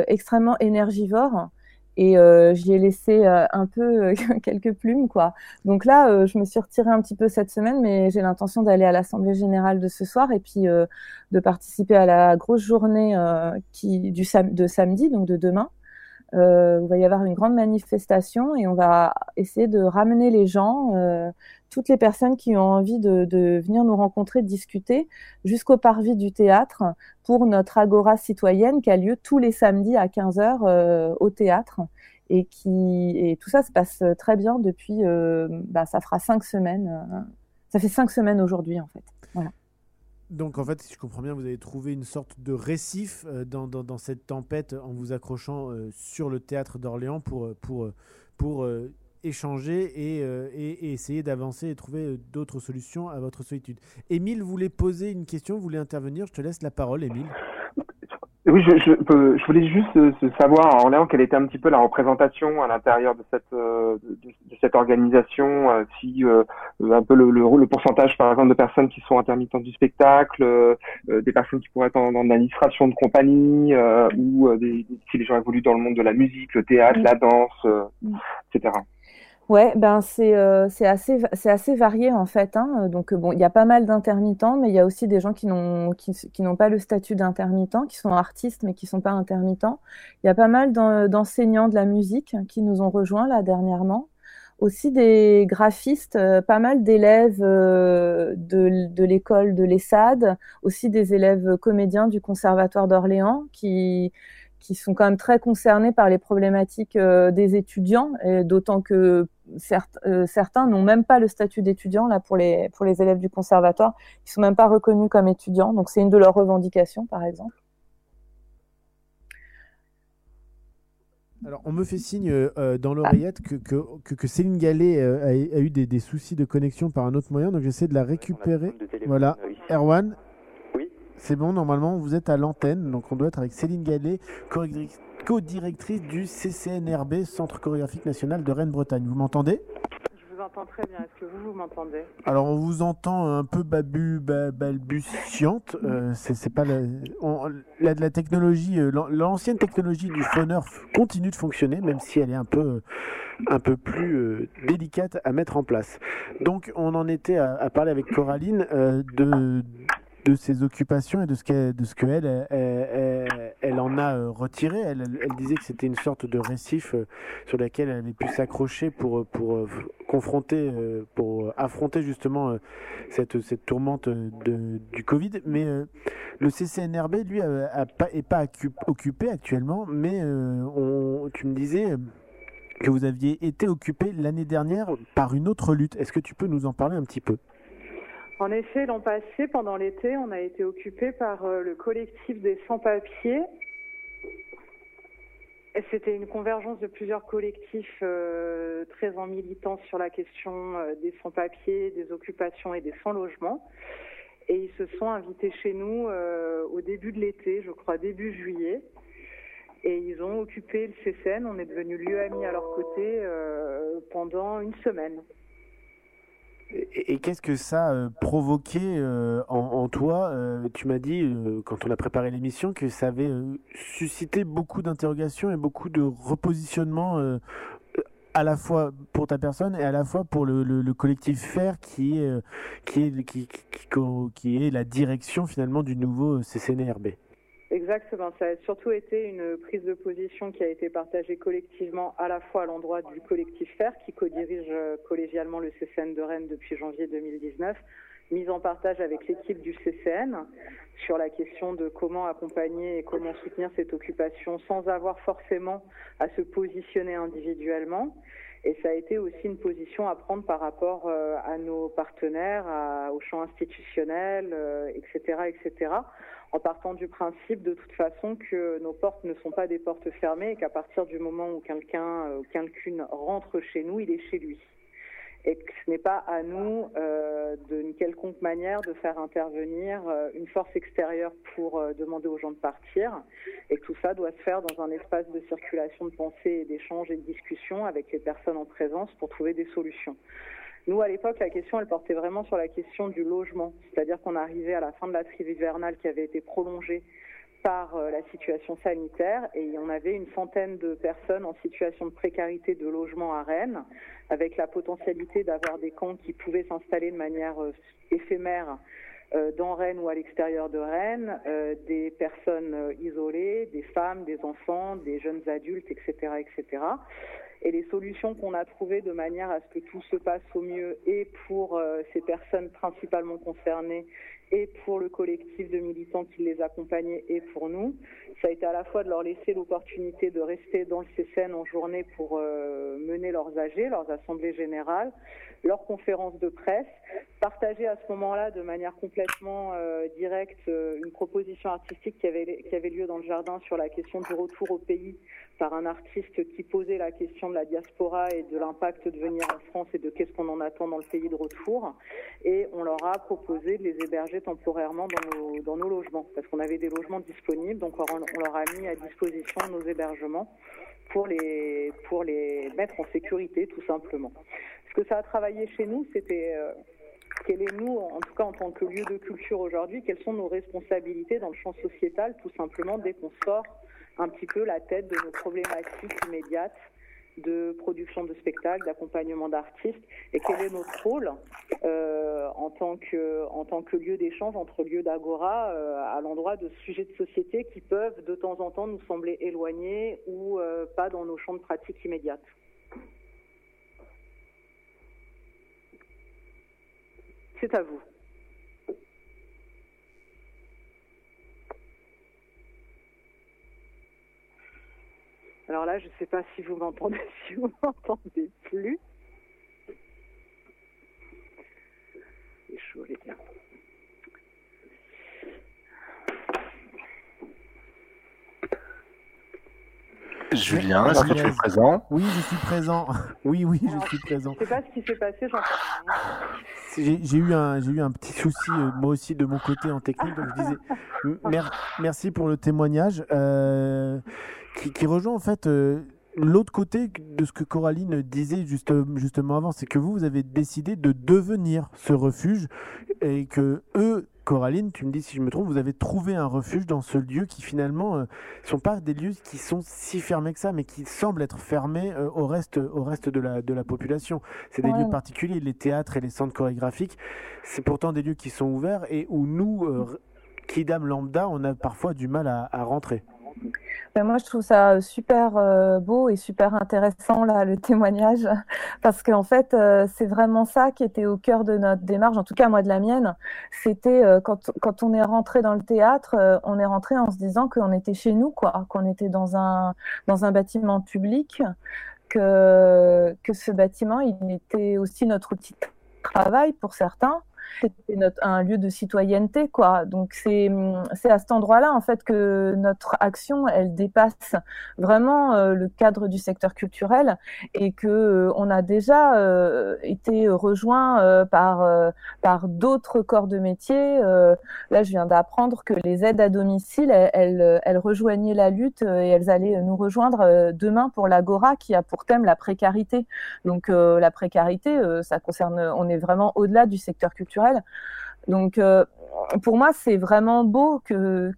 extrêmement énergivore et euh, j'y ai laissé euh, un peu euh, quelques plumes quoi. Donc là, je me suis retirée un petit peu cette semaine, mais j'ai l'intention d'aller à l'assemblée générale de ce soir et puis de participer à la grosse journée qui du de samedi, donc de demain. Euh, il va y avoir une grande manifestation et on va essayer de ramener les gens, euh, toutes les personnes qui ont envie de, venir nous rencontrer, de discuter, jusqu'au parvis du théâtre pour notre agora citoyenne qui a lieu tous les samedis à 15h euh, au théâtre. Et, qui, et tout ça se passe très bien depuis, euh, bah, ça fera cinq semaines. Ça fait cinq semaines aujourd'hui en fait. Donc en fait, si je comprends bien, vous avez trouvé une sorte de récif euh, dans, cette tempête en vous accrochant euh, sur le théâtre d'Orléans pour, euh, pour, pour échanger et essayer d'avancer et trouver d'autres solutions à votre solitude. Émile voulait poser une question, voulait intervenir. Je te laisse la parole, Émile. Oui, je, je, je, voulais juste euh, savoir en Orléans quelle était un petit peu la représentation à l'intérieur de cette de, de, cette organisation, euh, si euh, un peu le, le, le, pourcentage par exemple de personnes qui sont intermittentes du spectacle, des personnes qui pourraient être en, en administration de compagnie, ou des, si les gens évoluent dans le monde de la musique, le théâtre, la danse, etc. Ouais, ben c'est euh, assez c'est assez varié en fait. Hein. Donc bon, il y a pas mal d'intermittents, mais il y a aussi des gens qui n'ont qui, n'ont pas le statut d'intermittent, qui sont artistes mais qui sont pas intermittents. Il y a pas mal d'enseignants de la musique qui nous ont rejoints là dernièrement. Aussi des graphistes, euh, pas mal d'élèves euh, de, l'école de l'ESSAD, aussi des élèves comédiens du Conservatoire d'Orléans qui qui sont quand même très concernés par les problématiques euh, des étudiants, d'autant que euh, certains n'ont même pas le statut d'étudiant là pour les pour les élèves du conservatoire, ils sont même pas reconnus comme étudiants, donc c'est une de leurs revendications par exemple. Alors, on me fait signe euh, dans l'oreillette que, que, que, Céline Gallet a, a, eu des, des, soucis de connexion par un autre moyen, donc j'essaie de la récupérer. Voilà, Erwan, c'est bon, normalement, vous êtes à l'antenne, donc on doit être avec Céline Gallet, co-directrice du CCNRB, Centre chorégraphique national de Rennes-Bretagne. Vous m'entendez? Je vous entends très bien. Est-ce que vous, vous m'entendez? Alors, on vous entend un peu babu, balbutiante. Euh, c'est pas la, la, la, technologie, euh, l'ancienne technologie du phoneur continue de fonctionner, même si elle est un peu un peu plus euh, délicate à mettre en place. Donc on en était à, à parler avec Coraline euh, de, de ses occupations et de ce qu'elle de ce elle, elle, elle, en a euh, retiré. Elle, elle disait que c'était une sorte de récif euh, sur lequel elle avait pu s'accrocher pour pour euh, confronter, pour affronter justement cette cette tourmente de, du Covid. Mais le CCNRB lui a, pas, est pas occupé actuellement, mais on, tu me disais que vous aviez été occupé l'année dernière par une autre lutte. Est-ce que tu peux nous en parler un petit peu? En effet, l'an passé, pendant l'été, on a été occupé par euh, le collectif des sans-papiers C'était une convergence de plusieurs collectifs euh, très en militance sur la question euh, des sans-papiers, des occupations et des sans-logements. Et ils se sont invités chez nous au début de l'été, je crois début juillet. Et ils ont occupé le CCN. On est devenu lieu ami à leur côté pendant une semaine. Et, qu'est-ce que ça euh, provoqué euh, en, toi Euh, Tu m'as dit, euh, quand on a préparé l'émission, que ça avait suscité beaucoup d'interrogations et beaucoup de repositionnement euh, à la fois pour ta personne et à la fois pour le, le- le collectif FAIR qui est, qui est la direction finalement du nouveau CCNRB. Exactement. Ça a surtout été une prise de position qui a été partagée collectivement à la fois à l'endroit du collectif FER qui co-dirige euh, collégialement le CCN de Rennes depuis janvier 2019, mise en partage avec l'équipe du CCN sur la question de comment accompagner et comment soutenir cette occupation sans avoir forcément à se positionner individuellement. Et ça a été aussi une position à prendre par rapport euh, à nos partenaires, à- au champ institutionnel, euh, etc., etc en partant du principe de toute façon que nos portes ne sont pas des portes fermées et qu'à partir du moment où quelqu'un euh, quelqu'une rentre chez nous, il est chez lui. Et que ce n'est pas à nous, euh, d'une quelconque manière, de faire intervenir euh, une force extérieure pour euh, demander aux gens de partir, et que tout ça doit se faire dans un espace de circulation de pensée et d'échange et de discussion avec les personnes en présence pour trouver des solutions. Nous, à l'époque, la question, portait vraiment sur la question du logement. C'est-à-dire qu'on arrivait à la fin de la trêve hivernale qui avait été prolongée par euh, la situation sanitaire et on avait une centaine de personnes en situation de précarité de logement à Rennes, avec la potentialité d'avoir des camps qui pouvaient s'installer de manière euh, éphémère euh, dans Rennes ou à l'extérieur de Rennes, des personnes isolées, des femmes, des enfants, des jeunes adultes, etc., etc. Et les solutions qu'on a trouvées de manière à ce que tout se passe au mieux et pour euh, ces personnes principalement concernées et pour le collectif de militants qui les accompagnait et pour nous, ça a été à la fois de leur laisser l'opportunité de rester dans le CCN en journée pour euh, mener leurs AG, leurs assemblées générales, leurs conférences de presse, partager à ce moment-là de manière complètement euh, directe euh, une proposition artistique qui avait, qui avait lieu dans le jardin sur la question du retour au pays par un artiste qui posait la question de la diaspora et de l'impact de venir en France et de qu'est-ce qu'on en attend dans le pays de retour. Et on leur a proposé de les héberger temporairement dans nos, dans nos logements, parce qu'on avait des logements disponibles, donc on, leur a mis à disposition nos hébergements pour les, pour les mettre en sécurité, tout simplement. Ce que ça a travaillé chez nous, c'était euh, quel est nous, en tout cas en tant que lieu de culture aujourd'hui, quelles sont nos responsabilités dans le champ sociétal, tout simplement dès qu'on sort un petit peu la tête de nos problématiques immédiates de production de spectacles, d'accompagnement d'artistes, et quel est notre rôle euh, en, tant que, en tant que lieu d'échange entre lieux d'agora euh, à l'endroit de sujets de société qui peuvent de temps en temps nous sembler éloignés ou euh, pas dans nos champs de pratique immédiates. C'est à vous. Alors là, je ne sais pas si vous m'entendez, si vous m'entendez plus. C'est chaud, les gars. Julien, est-ce que tu es présent? Oui, je suis présent. Oui, oui, Alors, je suis présent. Je ne sais pas ce qui s'est passé, j'entends rien. J'ai eu un, j'ai eu un petit souci euh, moi aussi de mon côté en technique, donc je disais merci pour le témoignage euh, qui, rejoint en fait euh, l'autre côté de ce que Coraline disait juste, justement avant, c'est que vous, vous avez décidé de devenir ce refuge et que eux, Coraline, tu me dis si je me trompe, vous avez trouvé un refuge dans ce lieu qui finalement ne sont pas des lieux qui sont si fermés que ça, mais qui semblent être fermés euh, au reste, au reste de, la, de la population. C'est des Ouais. lieux particuliers, les théâtres et les centres chorégraphiques, c'est pourtant des lieux qui sont ouverts et où nous, euh, Kidam Lambda, on a parfois du mal à, à rentrer. Ben, moi, je trouve ça super euh, beau et super intéressant, le témoignage, parce qu'en fait, euh, c'est vraiment ça qui était au cœur de notre démarche, en tout cas, moi, de la mienne. C'était euh, quand, quand on est rentré dans le théâtre, euh, on est rentré en se disant qu'on était chez nous, quoi, qu'on était dans un, dans un bâtiment public, que, que ce bâtiment, il était aussi notre outil de travail pour certains. Notre, un lieu de citoyenneté, quoi. Donc c'est c'est à cet endroit-là en fait que notre action, elle dépasse vraiment euh, le cadre du secteur culturel et que euh, on a déjà euh, été rejoint par par d'autres corps de métier. là, je viens d'apprendre que les aides à domicile, elles, elles, rejoignaient la lutte et elles allaient nous rejoindre demain pour l'Agora qui a pour thème la précarité. Donc la précarité, ça concerne, on est vraiment au-delà du secteur culturel. Donc, euh, pour moi, c'est vraiment beau que,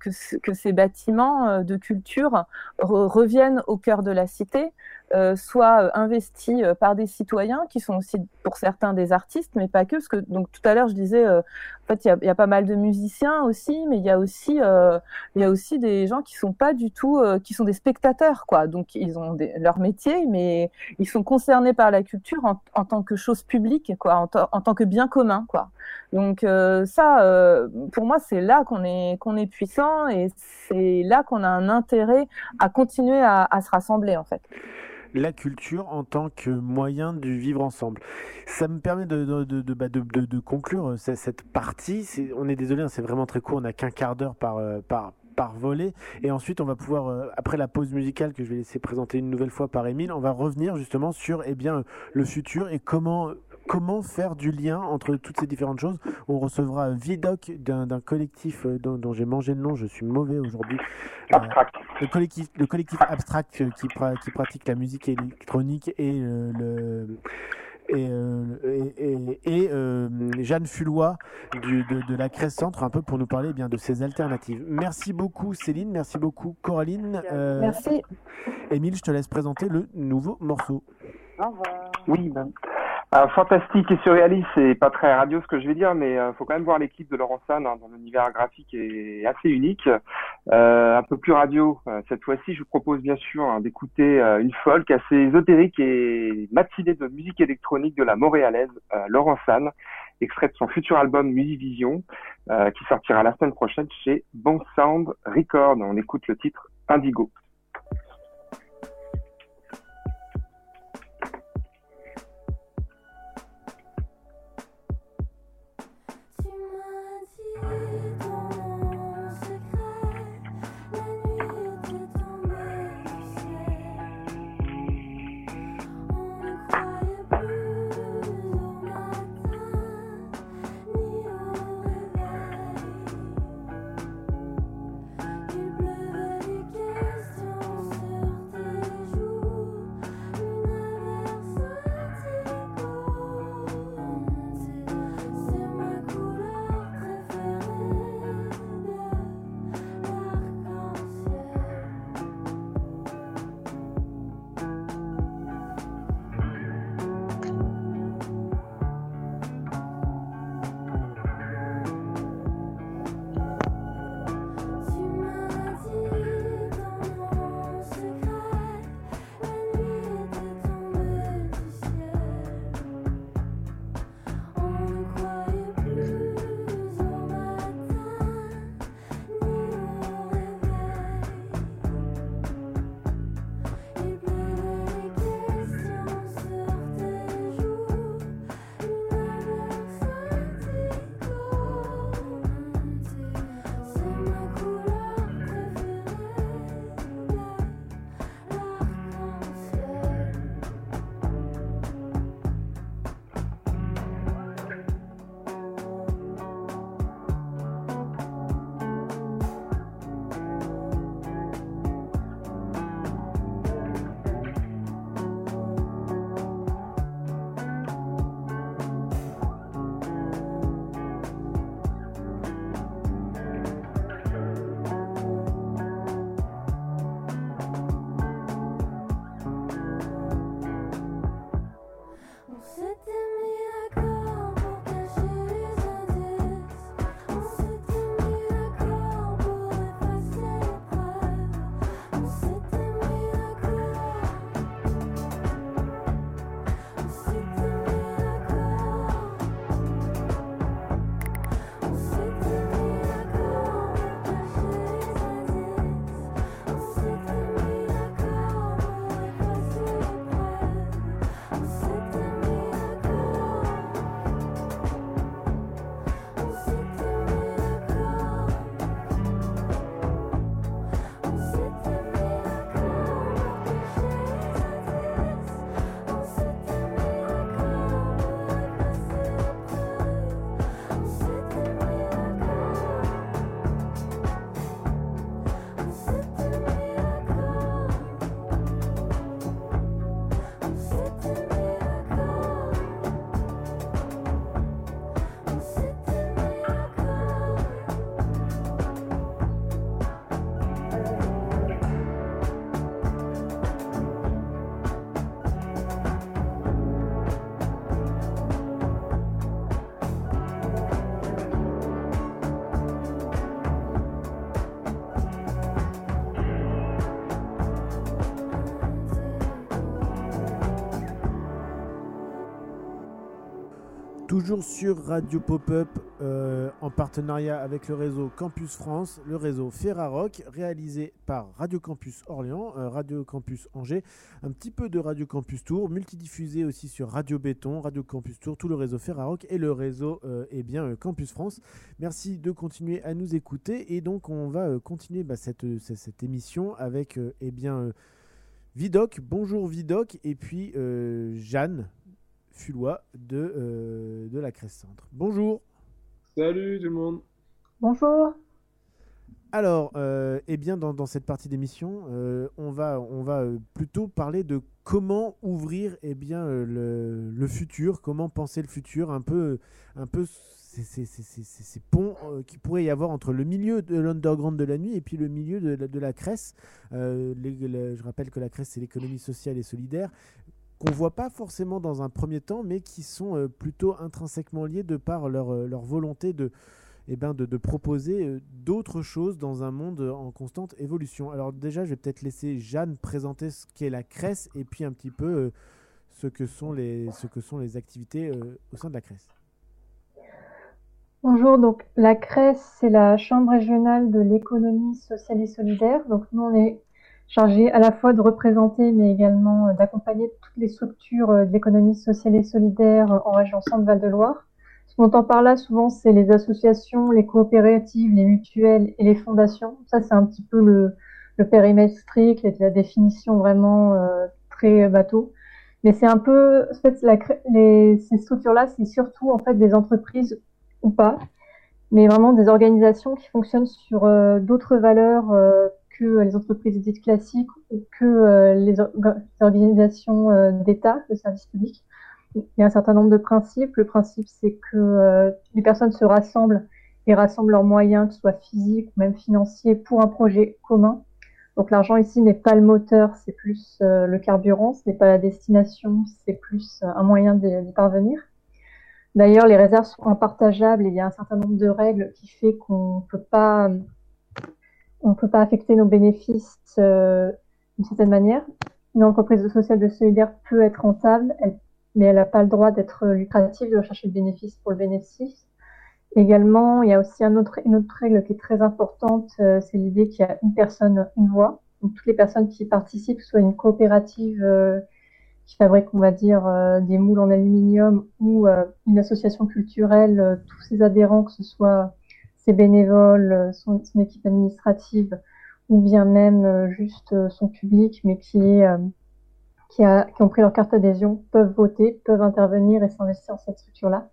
ces bâtiments euh, de culture reviennent au cœur de la cité, euh, soient investis par des citoyens qui sont aussi, pour certains, des artistes, mais pas que. Parce que donc tout à l'heure, je disais, en fait, il y, a pas mal de musiciens aussi, mais il y a aussi, il y a aussi des gens qui sont pas du tout, qui sont des spectateurs, quoi. Donc ils ont leur métier, mais ils sont concernés par la culture en, en tant que chose publique, quoi, en, en, tant que bien commun, quoi. Donc ça, euh, pour moi, c'est là qu'on est, qu'on est puissant et c'est là qu'on a un intérêt à continuer à, se rassembler, en fait la culture en tant que moyen du vivre ensemble. Ça me permet de, de, de, bah, conclure cette partie. on est désolé, hein, c'est vraiment très court, on n'a qu'un quart d'heure par, euh, volet. Et ensuite, on va pouvoir, euh, après la pause musicale que je vais laisser présenter une nouvelle fois par Émile, on va revenir justement sur eh le futur et comment comment faire du lien entre toutes ces différentes choses. On recevra Vidoc d'un collectif euh, dont, j'ai mangé le nom, je suis mauvais aujourd'hui. Euh, le collectif, le collectif Abstract qui, qui, pratique la musique électronique et le et, et, Jeanne Fulois de, la Crèce Centre, un peu pour nous parler eh bien de ces alternatives. Merci beaucoup Céline, merci beaucoup Coraline. merci. Émile, je te laisse présenter le nouveau morceau. Au revoir. Oui, ben, fantastique et surréaliste, c'est pas très radio ce que je vais dire, mais euh, faut quand même voir l'équipe de Laurent San hein, dans l'univers graphique est assez unique. Euh, un peu plus radio, euh, cette fois-ci, je vous propose bien sûr hein, d'écouter une folk assez ésotérique et matinée de musique électronique de la montréalaise Laurent San, extrait de son futur album Musivision, qui sortira la semaine prochaine chez Bon Sound Record. On écoute le titre Indigo. Toujours sur Radio Pop-Up euh, en partenariat avec le réseau Campus France, le réseau Ferrarock, réalisé par Radio Campus Orléans, euh, Radio Campus Angers, un petit peu de Radio Campus Tour, multidiffusé aussi sur Radio Béton, Radio Campus Tour, tout le réseau Ferrarock et le réseau euh, eh bien, Campus France. Merci de continuer à nous écouter et donc on va continuer bah, cette, cette, émission avec eh bien, Vidoc. Bonjour Vidoc et puis Jeanne. Fulois de, euh, de la Crèce Centre. Bonjour. Salut tout le monde. Bonjour. Alors, euh, eh bien, dans, dans cette partie d'émission, euh, on va, on va euh, plutôt parler de comment ouvrir eh bien, le, le futur, comment penser le futur, un peu, un peu ces, ces- ces- ces- ces- ces ponts euh, qu'il pourrait y avoir entre le milieu de l'underground de la nuit et puis le milieu de la, de la Crèce. Euh, les- le- je rappelle que la Crèce, c'est l'économie sociale et solidaire qu'on voit pas forcément dans un premier temps, mais qui sont euh, plutôt intrinsèquement liés de par leur, euh, leur volonté de, eh ben, de, proposer euh, d'autres choses dans un monde en constante évolution. Alors déjà, je vais peut-être laisser Jeanne présenter ce qu'est la Crèce et puis un petit peu ce, que sont les, ce que sont les activités au sein de la Crèce. Bonjour, donc la CRES, c'est la Chambre régionale de l'économie sociale et solidaire. Donc nous, on est chargé à la fois de représenter, mais également euh, d'accompagner toutes les structures euh, de l'économie sociale et solidaire euh, en région Centre-Val de Loire. Ce qu'on entend par là, souvent, c'est les associations, les coopératives, les mutuelles et les fondations. Ça, c'est un petit peu le, le périmètre strict, la, définition vraiment euh, très bateau. Mais c'est un peu, en fait, la, les, ces structures-là, c'est surtout en fait des entreprises ou pas, mais vraiment des organisations qui fonctionnent sur euh, d'autres valeurs euh, que les entreprises dites classiques ou que euh, les, or- les organisations euh, d'État, de services publics. Il y a un certain nombre de principes. Le principe, c'est que euh, les personnes se rassemblent et rassemblent leurs moyens, que ce soit physiques ou même financiers, pour un projet commun. Donc l'argent ici n'est pas le moteur, c'est plus euh, le carburant, ce n'est pas la destination, c'est plus euh, un moyen d'y d'y parvenir. D'ailleurs, les réserves sont impartageables et il y a un certain nombre de règles qui fait qu'on ne peut pas, on peut pas affecter nos bénéfices euh, d'une certaine manière. Une entreprise sociale de solidaire peut être rentable, mais elle n'a pas le droit d'être lucrative, de rechercher le bénéfice pour le bénéfice. Également, il y a aussi une autre règle qui est très importante, euh, c'est l'idée qu'il y a une personne, une voix. Donc, toutes les personnes qui participent, soit une coopérative euh, qui fabrique, on va dire, des moules en aluminium ou une association culturelle, tous ses adhérents, que ce soit ses bénévoles, euh, son, équipe administrative ou bien même euh, juste euh, son public, mais qui, qui, a, qui ont pris leur carte adhésion, peuvent voter, peuvent intervenir et s'investir dans cette structure-là.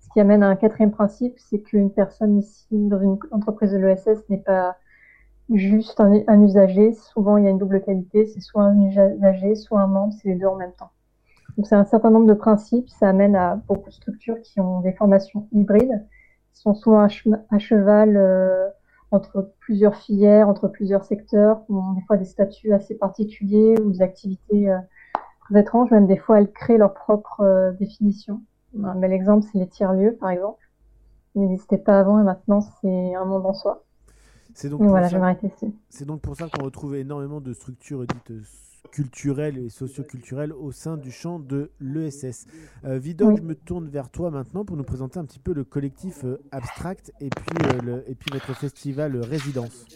Ce qui amène à un quatrième principe, c'est qu'une personne ici dans une entreprise de l'ESS n'est pas juste un, un usager. Souvent, il y a une double qualité. C'est soit un usager, soit un membre. C'est les deux en même temps. Donc, c'est un certain nombre de principes. Ça amène à beaucoup de structures qui ont des formations hybrides, sont souvent à, che- à cheval euh, entre plusieurs filières, entre plusieurs secteurs, qui ont des fois des statuts assez particuliers ou des activités euh, très étranges. Même des fois, elles créent leur propre euh, définition. Un bel exemple, c'est les tiers-lieux, par exemple. Ils n'existaient pas avant et maintenant, c'est un monde en soi. C'est donc, voilà, ça- je vais m'arrêter ici. c'est donc pour ça qu'on retrouve énormément de structures dites culturelles et socioculturelles au sein du champ de l'ESS. Euh, je me tourne vers toi maintenant pour nous présenter un petit peu le collectif euh, Abstract et puis, euh, le- et puis votre festival euh, Résidence.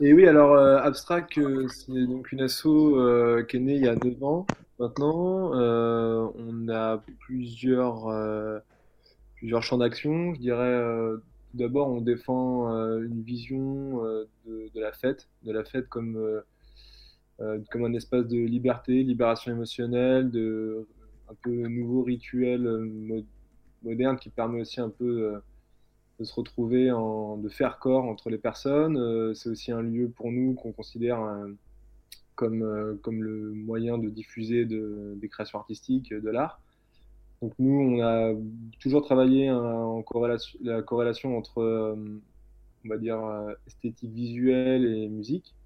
Et oui, alors euh, Abstract, euh, c'est donc une asso euh, qui est née il y a 9 ans maintenant. Euh, on a plusieurs, euh, plusieurs champs d'action. Je dirais, euh, tout d'abord, on défend euh, une vision euh, de, de la fête, de la fête comme, euh, comme un espace de liberté, libération émotionnelle, de un peu nouveau rituel euh, mo- moderne qui permet aussi un peu euh, de se retrouver, en, de faire corps entre les personnes. Euh, c'est aussi un lieu pour nous qu'on considère euh, comme, euh, comme le moyen de diffuser de- des créations artistiques, de l'art. Donc nous, on a toujours travaillé hein, en corrélation, la corrélation entre, euh, on va dire, euh, esthétique visuelle et musique.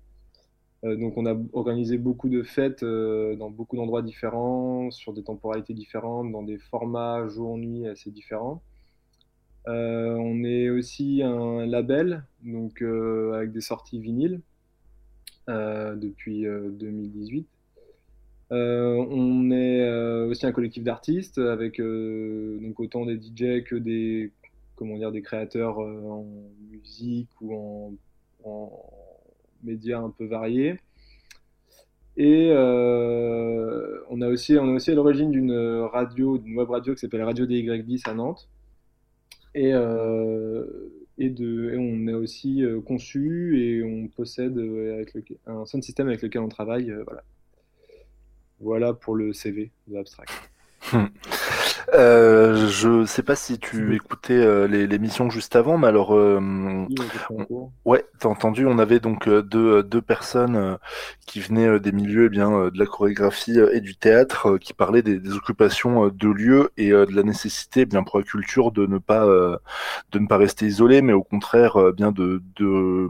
Euh, donc on a organisé beaucoup de fêtes euh, dans beaucoup d'endroits différents, sur des temporalités différentes, dans des formats jour-nuit assez différents. Euh, on est aussi un label, donc avec des sorties vinyles depuis euh, 2018. Euh, on est aussi un collectif d'artistes avec donc autant des DJ que des comment dire créateurs en musique ou en médias un peu variés. Et on a aussi on est aussi à l'origine d'une radio, d'une web radio qui s'appelle Radio DY10 à Nantes. Et, et, de, on a aussi conçu et on possède avec un sound système avec lequel on travaille. voilà. Voilà pour le CV de Abstract. Euh, je sais pas si tu écoutais euh, l'émission juste avant, mais alors, euh, ouais, t'as entendu, on avait donc euh, deux, deux personnes qui venaient des milieux eh bien de la chorégraphie et du théâtre, qui parlaient des, des, occupations de lieux et de la nécessité, eh bien pour la culture, de ne pas de ne pas rester isolé, mais au contraire, bien de, de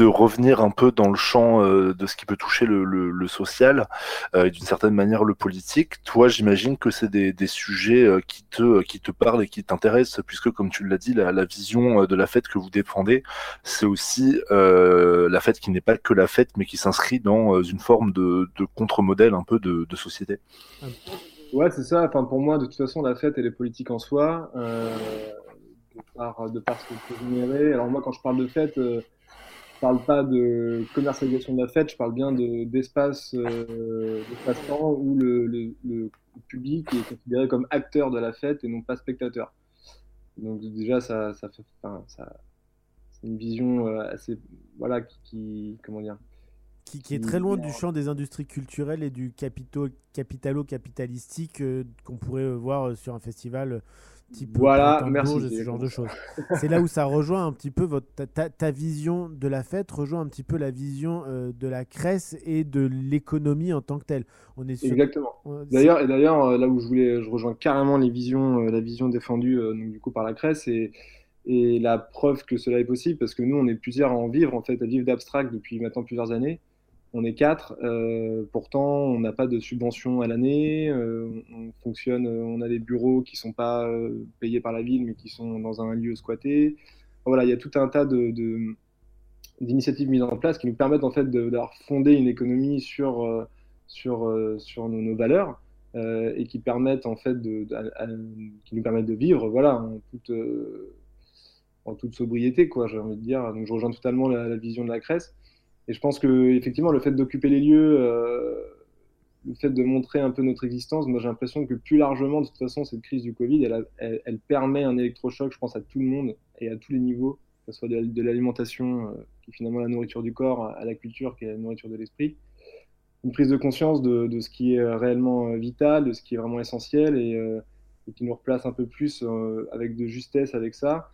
de revenir un peu dans le champ euh, de ce qui peut toucher le, social euh, et d'une certaine manière le politique. Toi, j'imagine que c'est des, sujets euh, qui te qui te parlent et qui t'intéressent, puisque comme tu l'as dit, la, vision de la fête que vous défendez, c'est aussi la fête qui n'est pas que la fête, mais qui s'inscrit dans une forme de, contre-modèle un peu de, société. Ouais, c'est ça. Enfin, pour moi, de toute façon, la fête, elle est politique en soi. De, par, de par ce que peut générer. Alors moi, quand je parle de fête, je parle pas de commercialisation de la fête, je parle bien d'espace euh, temps où le, le, le, public est considéré comme acteur de la fête et non pas spectateur. Donc déjà, ça, ça fait, enfin, ça, c'est une vision euh, assez, voilà, qui, qui comment dire, qui, qui, est très loin du champ des industries culturelles et du capitalo-capitalistique euh, qu'on pourrait euh, voir sur un festival type voilà, merci, ce genre de choses. C'est là où ça rejoint un petit peu votre, ta, ta, vision de la fête, rejoint un petit peu la vision euh, de la crèche et de l'économie en tant que telle. On est sur... Exactement. D'ailleurs, et d'ailleurs, euh, là où je voulais, je rejoins carrément les visions, euh, la vision défendue donc, du coup par la crèche et, et la preuve que cela est possible parce que nous, on est plusieurs à en vivre en fait, à vivre d'abstract depuis maintenant plusieurs années on est quatre. Euh, pourtant, on n'a pas de subvention à l'année. Euh, on fonctionne, euh, on a des bureaux qui sont pas payés par la ville, mais qui sont dans un lieu squatté. Voilà, il y a tout un tas de, d'initiatives mises en place qui nous permettent en fait d'avoir fondé une économie sur sur sur nos, valeurs et qui permettent en fait de, qui nous permettent de vivre, voilà, en toute en toute sobriété, quoi. J'ai envie de dire. Donc, je rejoins totalement la, la vision de la Crèce. Et je pense que effectivement, le fait d'occuper les lieux, euh, le fait de montrer un peu notre existence, moi j'ai l'impression que plus largement, de toute façon, cette crise du Covid, elle, permet un électrochoc, je pense, à tout le monde et à tous les niveaux, que ce soit de, l'alimentation, euh, qui est finalement la nourriture du corps, à la culture, qui est la nourriture de l'esprit. Une prise de conscience de, ce qui est réellement vital, de ce qui est vraiment essentiel et, euh, et qui nous replace un peu plus avec de justesse avec ça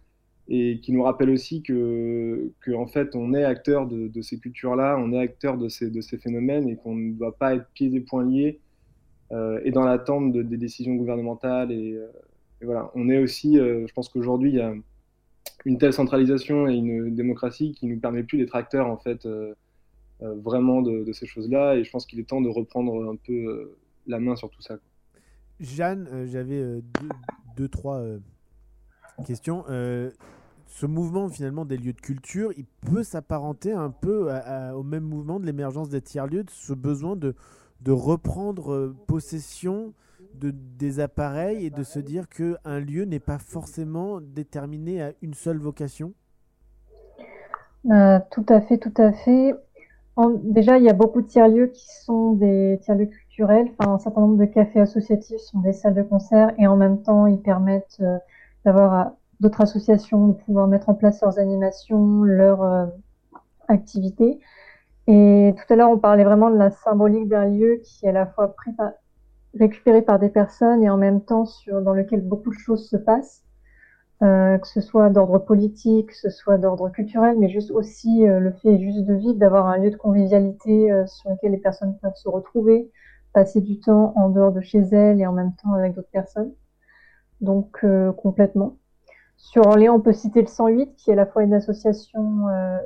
et qui nous rappelle aussi que, que fait, on est acteur de, ces cultures-là, on est acteur de ces, de ces phénomènes et qu'on ne doit pas être pieds et poings liés euh, et dans l'attente de, des décisions gouvernementales. Et, euh, voilà, on est aussi, euh, je pense qu'aujourd'hui, il y a une telle centralisation et une démocratie qui nous permet plus d'être acteurs en fait vraiment de, ces choses-là. Et je pense qu'il est temps de reprendre un peu la main sur tout ça. Jeanne, j'avais deux, trois questions ce mouvement finalement des lieux de culture, il peut s'apparenter un peu au même mouvement de l'émergence des tiers-lieux, de ce besoin de, reprendre euh, possession de, des appareils et de se dire qu'un lieu n'est pas forcément déterminé à une seule vocation? Euh, Tout à fait, tout à fait. Déjà, il y a beaucoup de tiers-lieux qui sont des tiers-lieux culturels. Un certain nombre de cafés associatifs sont des salles de concert et en même temps, ils permettent euh, d'avoir d'autres associations de pouvoir mettre en place leurs animations, leurs euh, activités. Et tout à l'heure, on parlait vraiment de la symbolique d'un lieu qui est à la fois récupéré par des personnes et en même temps sur, dans lequel beaucoup de choses se passent, euh, que ce soit d'ordre politique, que ce soit d'ordre culturel, mais juste aussi euh, le fait juste de vivre, d'avoir un lieu de convivialité euh, sur lequel les personnes peuvent se retrouver, passer du temps en dehors de chez elles et en même temps avec d'autres personnes. Donc euh, complètement. Sur Orléans, on peut citer le 108, qui est à la fois une association euh,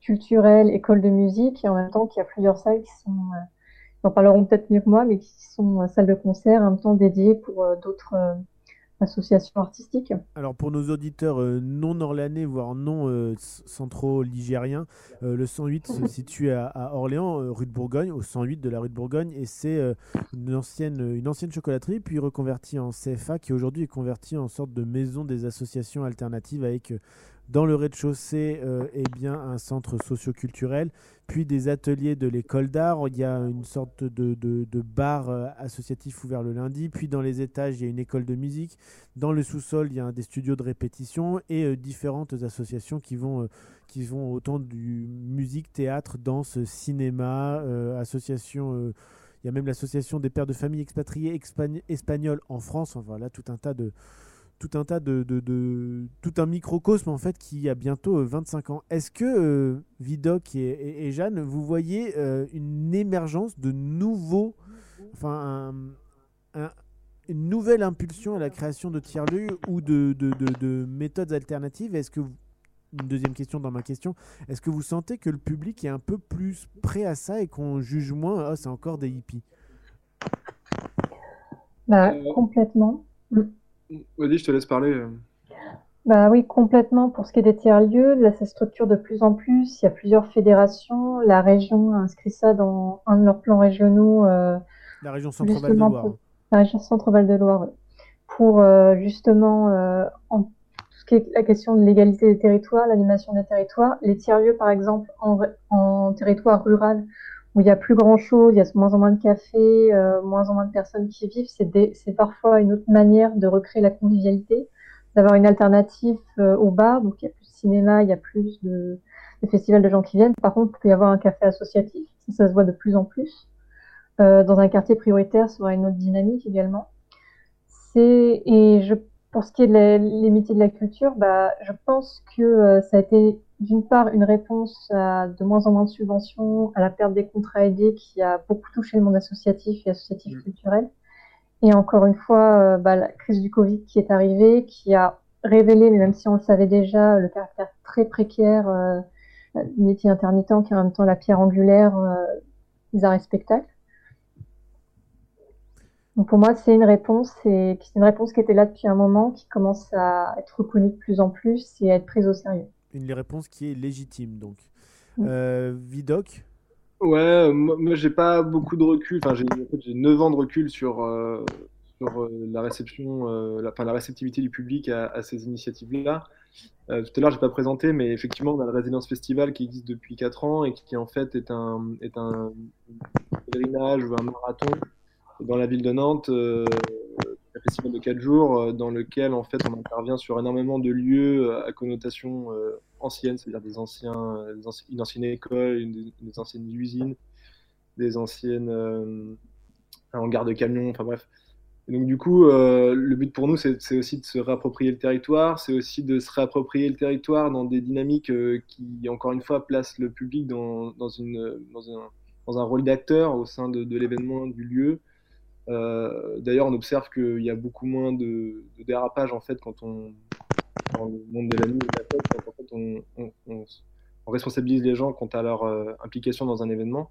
culturelle, école de musique, et en même temps qui a plusieurs salles qui sont, euh, en parleront peut-être mieux que moi, mais qui sont euh, salles de concert, en même temps dédiées pour euh, d'autres euh, association artistique. Alors pour nos auditeurs euh, non orléanais, voire non euh, c- centro-ligériens, euh, le 108 se situe à, à Orléans, euh, rue de Bourgogne, au 108 de la rue de Bourgogne, et c'est une, ancienne, une ancienne chocolaterie, puis reconvertie en CFA, qui aujourd'hui est convertie en sorte de maison des associations alternatives avec dans le rez-de-chaussée euh, eh bien, un centre socioculturel, puis des ateliers de l'école d'art. Il y a une sorte de, de- bar euh, associatif ouvert le lundi, puis dans les étages, il y a une école de musique. Dans le sous-sol, il y a des studios de répétition et euh, différentes associations qui vont, euh, qui vont autant du musique, théâtre, danse, cinéma, euh, association. euh, il y a même l'association des pères de famille expatriés espagnols en France. Enfin, voilà, tout un tas de, tout un tas de, de- de- tout un microcosme en fait qui a bientôt euh, 25 ans. Est-ce que euh, Vidocq et, et- et Jeanne, vous voyez euh, une émergence de nouveaux, enfin un- un- une nouvelle impulsion à la création de tiers-lieux ou de, de- de- de méthodes alternatives? Est-ce que vous- une deuxième question dans ma question, est-ce que vous sentez que le public est un peu plus prêt à ça et qu'on juge moins, oh c'est encore des hippies? Bah, Euh, complètement. Vas-y, je te laisse parler. euh. Bah oui, complètement. Pour ce qui est des tiers-lieux, là, ça se structure de plus en plus. Il y a plusieurs fédérations. La région a inscrit ça dans un de leurs plans régionaux, euh, La région Centre-Val de Loire. pour la région Centre-Val de Loire, ouais. pour euh, justement euh, en tout ce qui est la question de l'égalité des territoires, l'animation des territoires. Les tiers-lieux, par exemple, en territoire rural, où il y a plus grand-chose, il y a moins en moins de cafés, euh, moins en moins de personnes qui vivent, c'est des- parfois une autre manière de recréer la convivialité, d'avoir une alternative euh, au bar. Donc il y a plus de cinéma, il y a plus de, de festivals de gens qui viennent. Par contre, il peut y avoir un café associatif, ça, se voit de plus en plus. Euh, dans un quartier prioritaire, ça aura une autre dynamique également. Et pour ce qui est de la- les métiers de la culture, bah, je pense que ça a été d'une part une réponse à de moins en moins de subventions, à la perte des contrats aidés qui a beaucoup touché le monde associatif et associatif culturel. Et encore une fois, euh, bah, la crise du Covid qui est arrivée, qui a révélé, mais même si on le savait déjà, le caractère très précaire euh, du métier intermittent, qui est en même temps la pierre angulaire euh, des arts et spectacles. Donc pour moi, c'est une réponse, et c'est une réponse qui était là depuis un moment, qui commence à être reconnue de plus en plus et à être prise au sérieux. Une réponse qui est légitime donc. Mm. Euh, Vidocq? Ouais, euh, moi, j'ai pas beaucoup de recul. Enfin, j'ai en fait, j'ai 9 ans de recul sur, euh, sur euh, la réception, euh, la, enfin, la réceptivité du public à, à ces initiatives-là. Euh, tout à l'heure, j'ai pas présenté, mais effectivement, on a le Résidence Festival qui existe depuis 4 ans et qui en fait est un, est un pèlerinage ou un marathon dans la ville de Nantes, euh, un festival de 4 jours euh, dans lequel en fait on intervient sur énormément de lieux euh, à connotation euh, ancienne, c'est-à-dire des anciens, une ancienne école, une, des- anciennes usines, des anciennes euh, hangars de camions, enfin bref. Donc du coup, le but pour nous, c'est aussi de se réapproprier le territoire, c'est aussi de se réapproprier le territoire dans des dynamiques qui, encore une fois, placent le public dans, dans, une, dans, un, dans un rôle d'acteur au sein de, de l'événement, du lieu. Euh, D'ailleurs, on observe qu'il y a beaucoup moins de, de dérapage en fait quand on dans le monde de la nuit on, on- on- on responsabilise les gens quant à leur euh, implication dans un événement.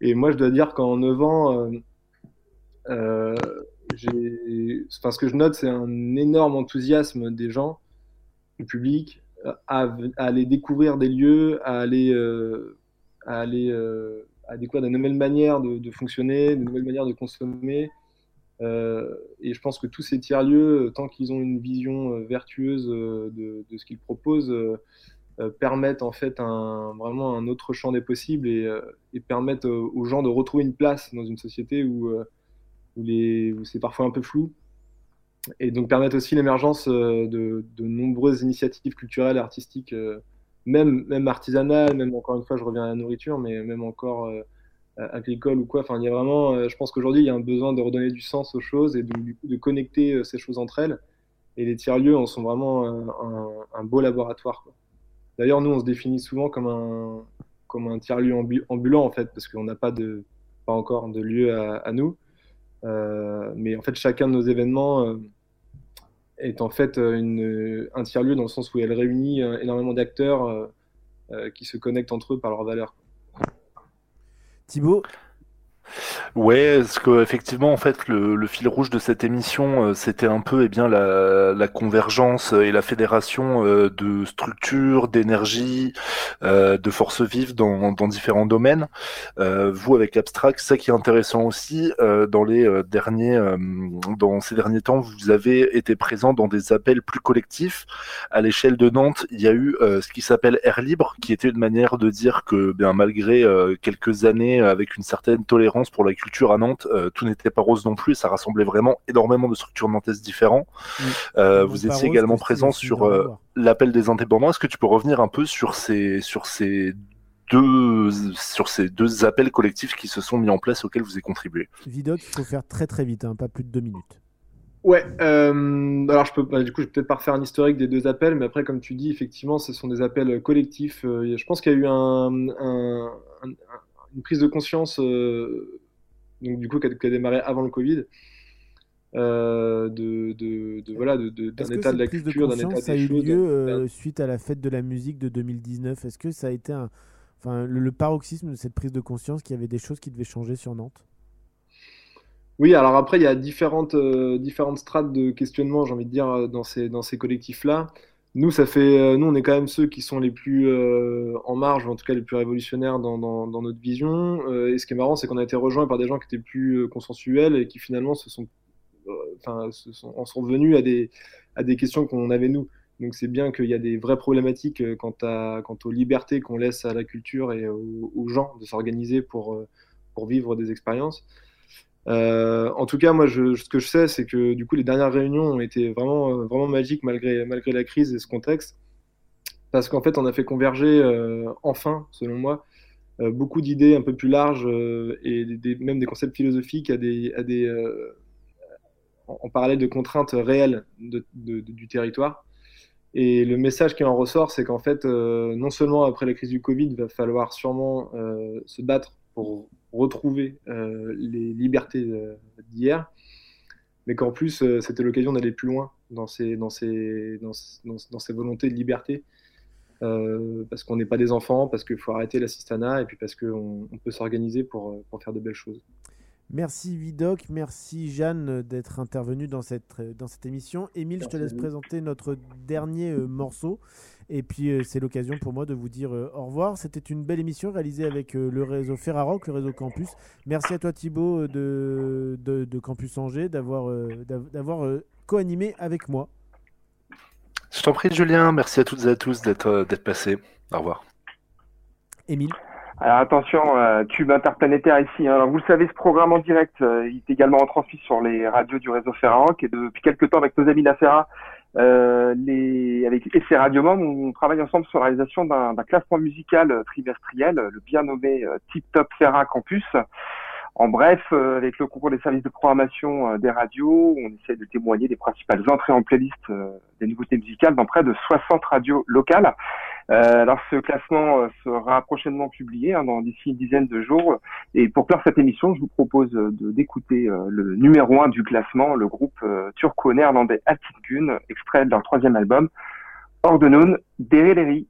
Et moi, je dois dire qu'en 9 ans, euh, euh, ce que je note, c'est un énorme enthousiasme des gens, du public, à, à aller découvrir des lieux, à aller, à aller à découvrir de nouvelles manières de, fonctionner, de nouvelles manières de consommer. Euh, et je pense que tous ces tiers-lieux, euh, tant qu'ils ont une vision euh, vertueuse de, ce qu'ils proposent, permettent en fait vraiment un autre champ des possibles et, et permettent aux gens de retrouver une place dans une société où, c'est parfois un peu flou. Et donc permettent aussi l'émergence de, de nombreuses initiatives culturelles et artistiques, même, même même encore une fois, je reviens à la nourriture, mais même encore euh, agricole ou quoi. Enfin, il y a vraiment, euh, je pense qu'aujourd'hui, il y a un besoin de redonner du sens aux choses et de connecter euh, ces choses entre elles. Et les tiers-lieux en sont vraiment un, beau laboratoire. D'ailleurs, nous, on se définit souvent comme un, comme un tiers-lieu ambu- ambulant, en fait, parce qu'on n'a pas, pas encore de lieu à, nous. Mais en fait, chacun de nos événements est en fait euh, une, un tiers-lieu dans le sens où elle réunit euh, énormément d'acteurs euh, euh, qui se connectent entre eux par leurs valeurs. Thibaut Ouais, parce que effectivement, en fait, le, le fil rouge de cette émission, euh, c'était un peu, eh bien, la, la convergence et la fédération euh, de structures, d'énergie, euh, de forces vives dans, dans différents domaines. Euh, vous, avec Abstract, ça qui est intéressant aussi, euh, dans les euh, derniers, euh, dans ces derniers temps, vous avez été présent dans des appels plus collectifs. À l'échelle de Nantes, il y a eu euh, ce qui s'appelle Air Libre, qui était une manière de dire que, bien, malgré euh, quelques années avec une certaine tolérance pour la culture à Nantes, euh, tout n'était pas rose non plus. Ça rassemblait vraiment énormément de structures nantaises différentes. Oui. Euh, vous étiez également présent sur euh, l'appel des indépendants. Est-ce que tu peux revenir un peu sur ces, sur ces deux, sur ces deux appels collectifs qui se sont mis en place auxquels vous avez contribué? Vidoc, il faut faire très très vite, hein, pas plus de deux minutes. Ouais, euh, alors je peux, bah, du coup, je vais peut-être pas refaire un historique des deux appels, mais après, comme tu dis, effectivement, ce sont des appels collectifs. Euh, je pense qu'il y a eu un, un- un- une prise de conscience, euh, donc du coup, qui a, démarré avant le Covid, euh, de, de, de- voilà, d'un état de la culture, d'un état conscience a eu choses. lieu euh, suite à la fête de la musique de 2019 Est-ce que ça a été un, enfin, le, le paroxysme de cette prise de conscience qu'il y avait des choses qui devaient changer sur Nantes? Oui, alors après, il y a différentes, euh, différentes strates de questionnement, j'ai envie de dire, dans ces, dans ces collectifs-là. Nous, ça fait, euh, nous, on est quand même ceux qui sont les plus euh, en marge, ou en tout cas les plus révolutionnaires dans, notre vision. Euh, et ce qui est marrant, c'est qu'on a été rejoints par des gens qui étaient plus consensuels et qui finalement se sont, enfin, en sont venus à des, à des questions qu'on avait nous. Donc c'est bien qu'il y a des vraies problématiques quant, à, quant aux libertés qu'on laisse à la culture et aux, aux gens de s'organiser pour, pour vivre des expériences. Euh, en tout cas, moi, ce que je sais, c'est que du coup, les dernières réunions ont été vraiment, euh, vraiment magiques malgré, malgré la crise et ce contexte, parce qu'en fait, on a fait converger, euh, enfin, selon moi, beaucoup d'idées un peu plus larges et même des concepts philosophiques à des, à des, en, en parallèle de contraintes réelles du territoire. Et le message qui en ressort, c'est qu'en fait, non seulement après la crise du Covid, il va falloir sûrement se battre pour retrouver euh, les libertés euh, d'hier, mais qu'en plus, euh, c'était l'occasion d'aller plus loin dans ces, dans ces, dans, dans, dans ces volontés de liberté. Euh, parce qu'on n'est pas des enfants, parce qu'il faut arrêter l'assistanat, et puis parce qu'on on peut s'organiser pour, pour faire de belles choses. Merci Vidoc, merci Jeanne d'être intervenue dans cette, dans cette émission. Émile, je te laisse présenter notre dernier morceau. Et puis euh, c'est l'occasion pour moi de vous dire euh, au revoir. C'était une belle émission réalisée avec euh, le réseau Ferrarock, le réseau Campus. Merci à toi Thibaut de, de, de Campus Angers d'avoir euh, d'av- d'avoir euh, co-animé avec moi. Je t'en prie, Julien. Merci à toutes et à tous d'être euh, d'être passés. Au revoir. Émile. Alors attention, euh, tube interplanétaire ici. hein. Alors vous le savez, ce programme en direct, euh, il est également retransmis sur les radios du réseau Ferrarock et depuis quelques temps avec nos amis d'Afera, euh, les, avec EC Radio Mom, on travaille ensemble sur la réalisation d'un classement musical trimestriel, le bien nommé euh, Tip Top Ferra Campus. En bref, euh, avec le concours des services de programmation euh, des radios, on essaie de témoigner des principales entrées en playlist euh, des nouveautés musicales dans près de 60 radios locales. Alors ce classement sera prochainement publié hein, dans d'ici une dizaine de jours. Et pour clore cette émission, je vous propose d'écouter le numéro un du classement, le groupe turco-néerlandais Altingun, extrait de leur troisième album, Ordenon Dereleri.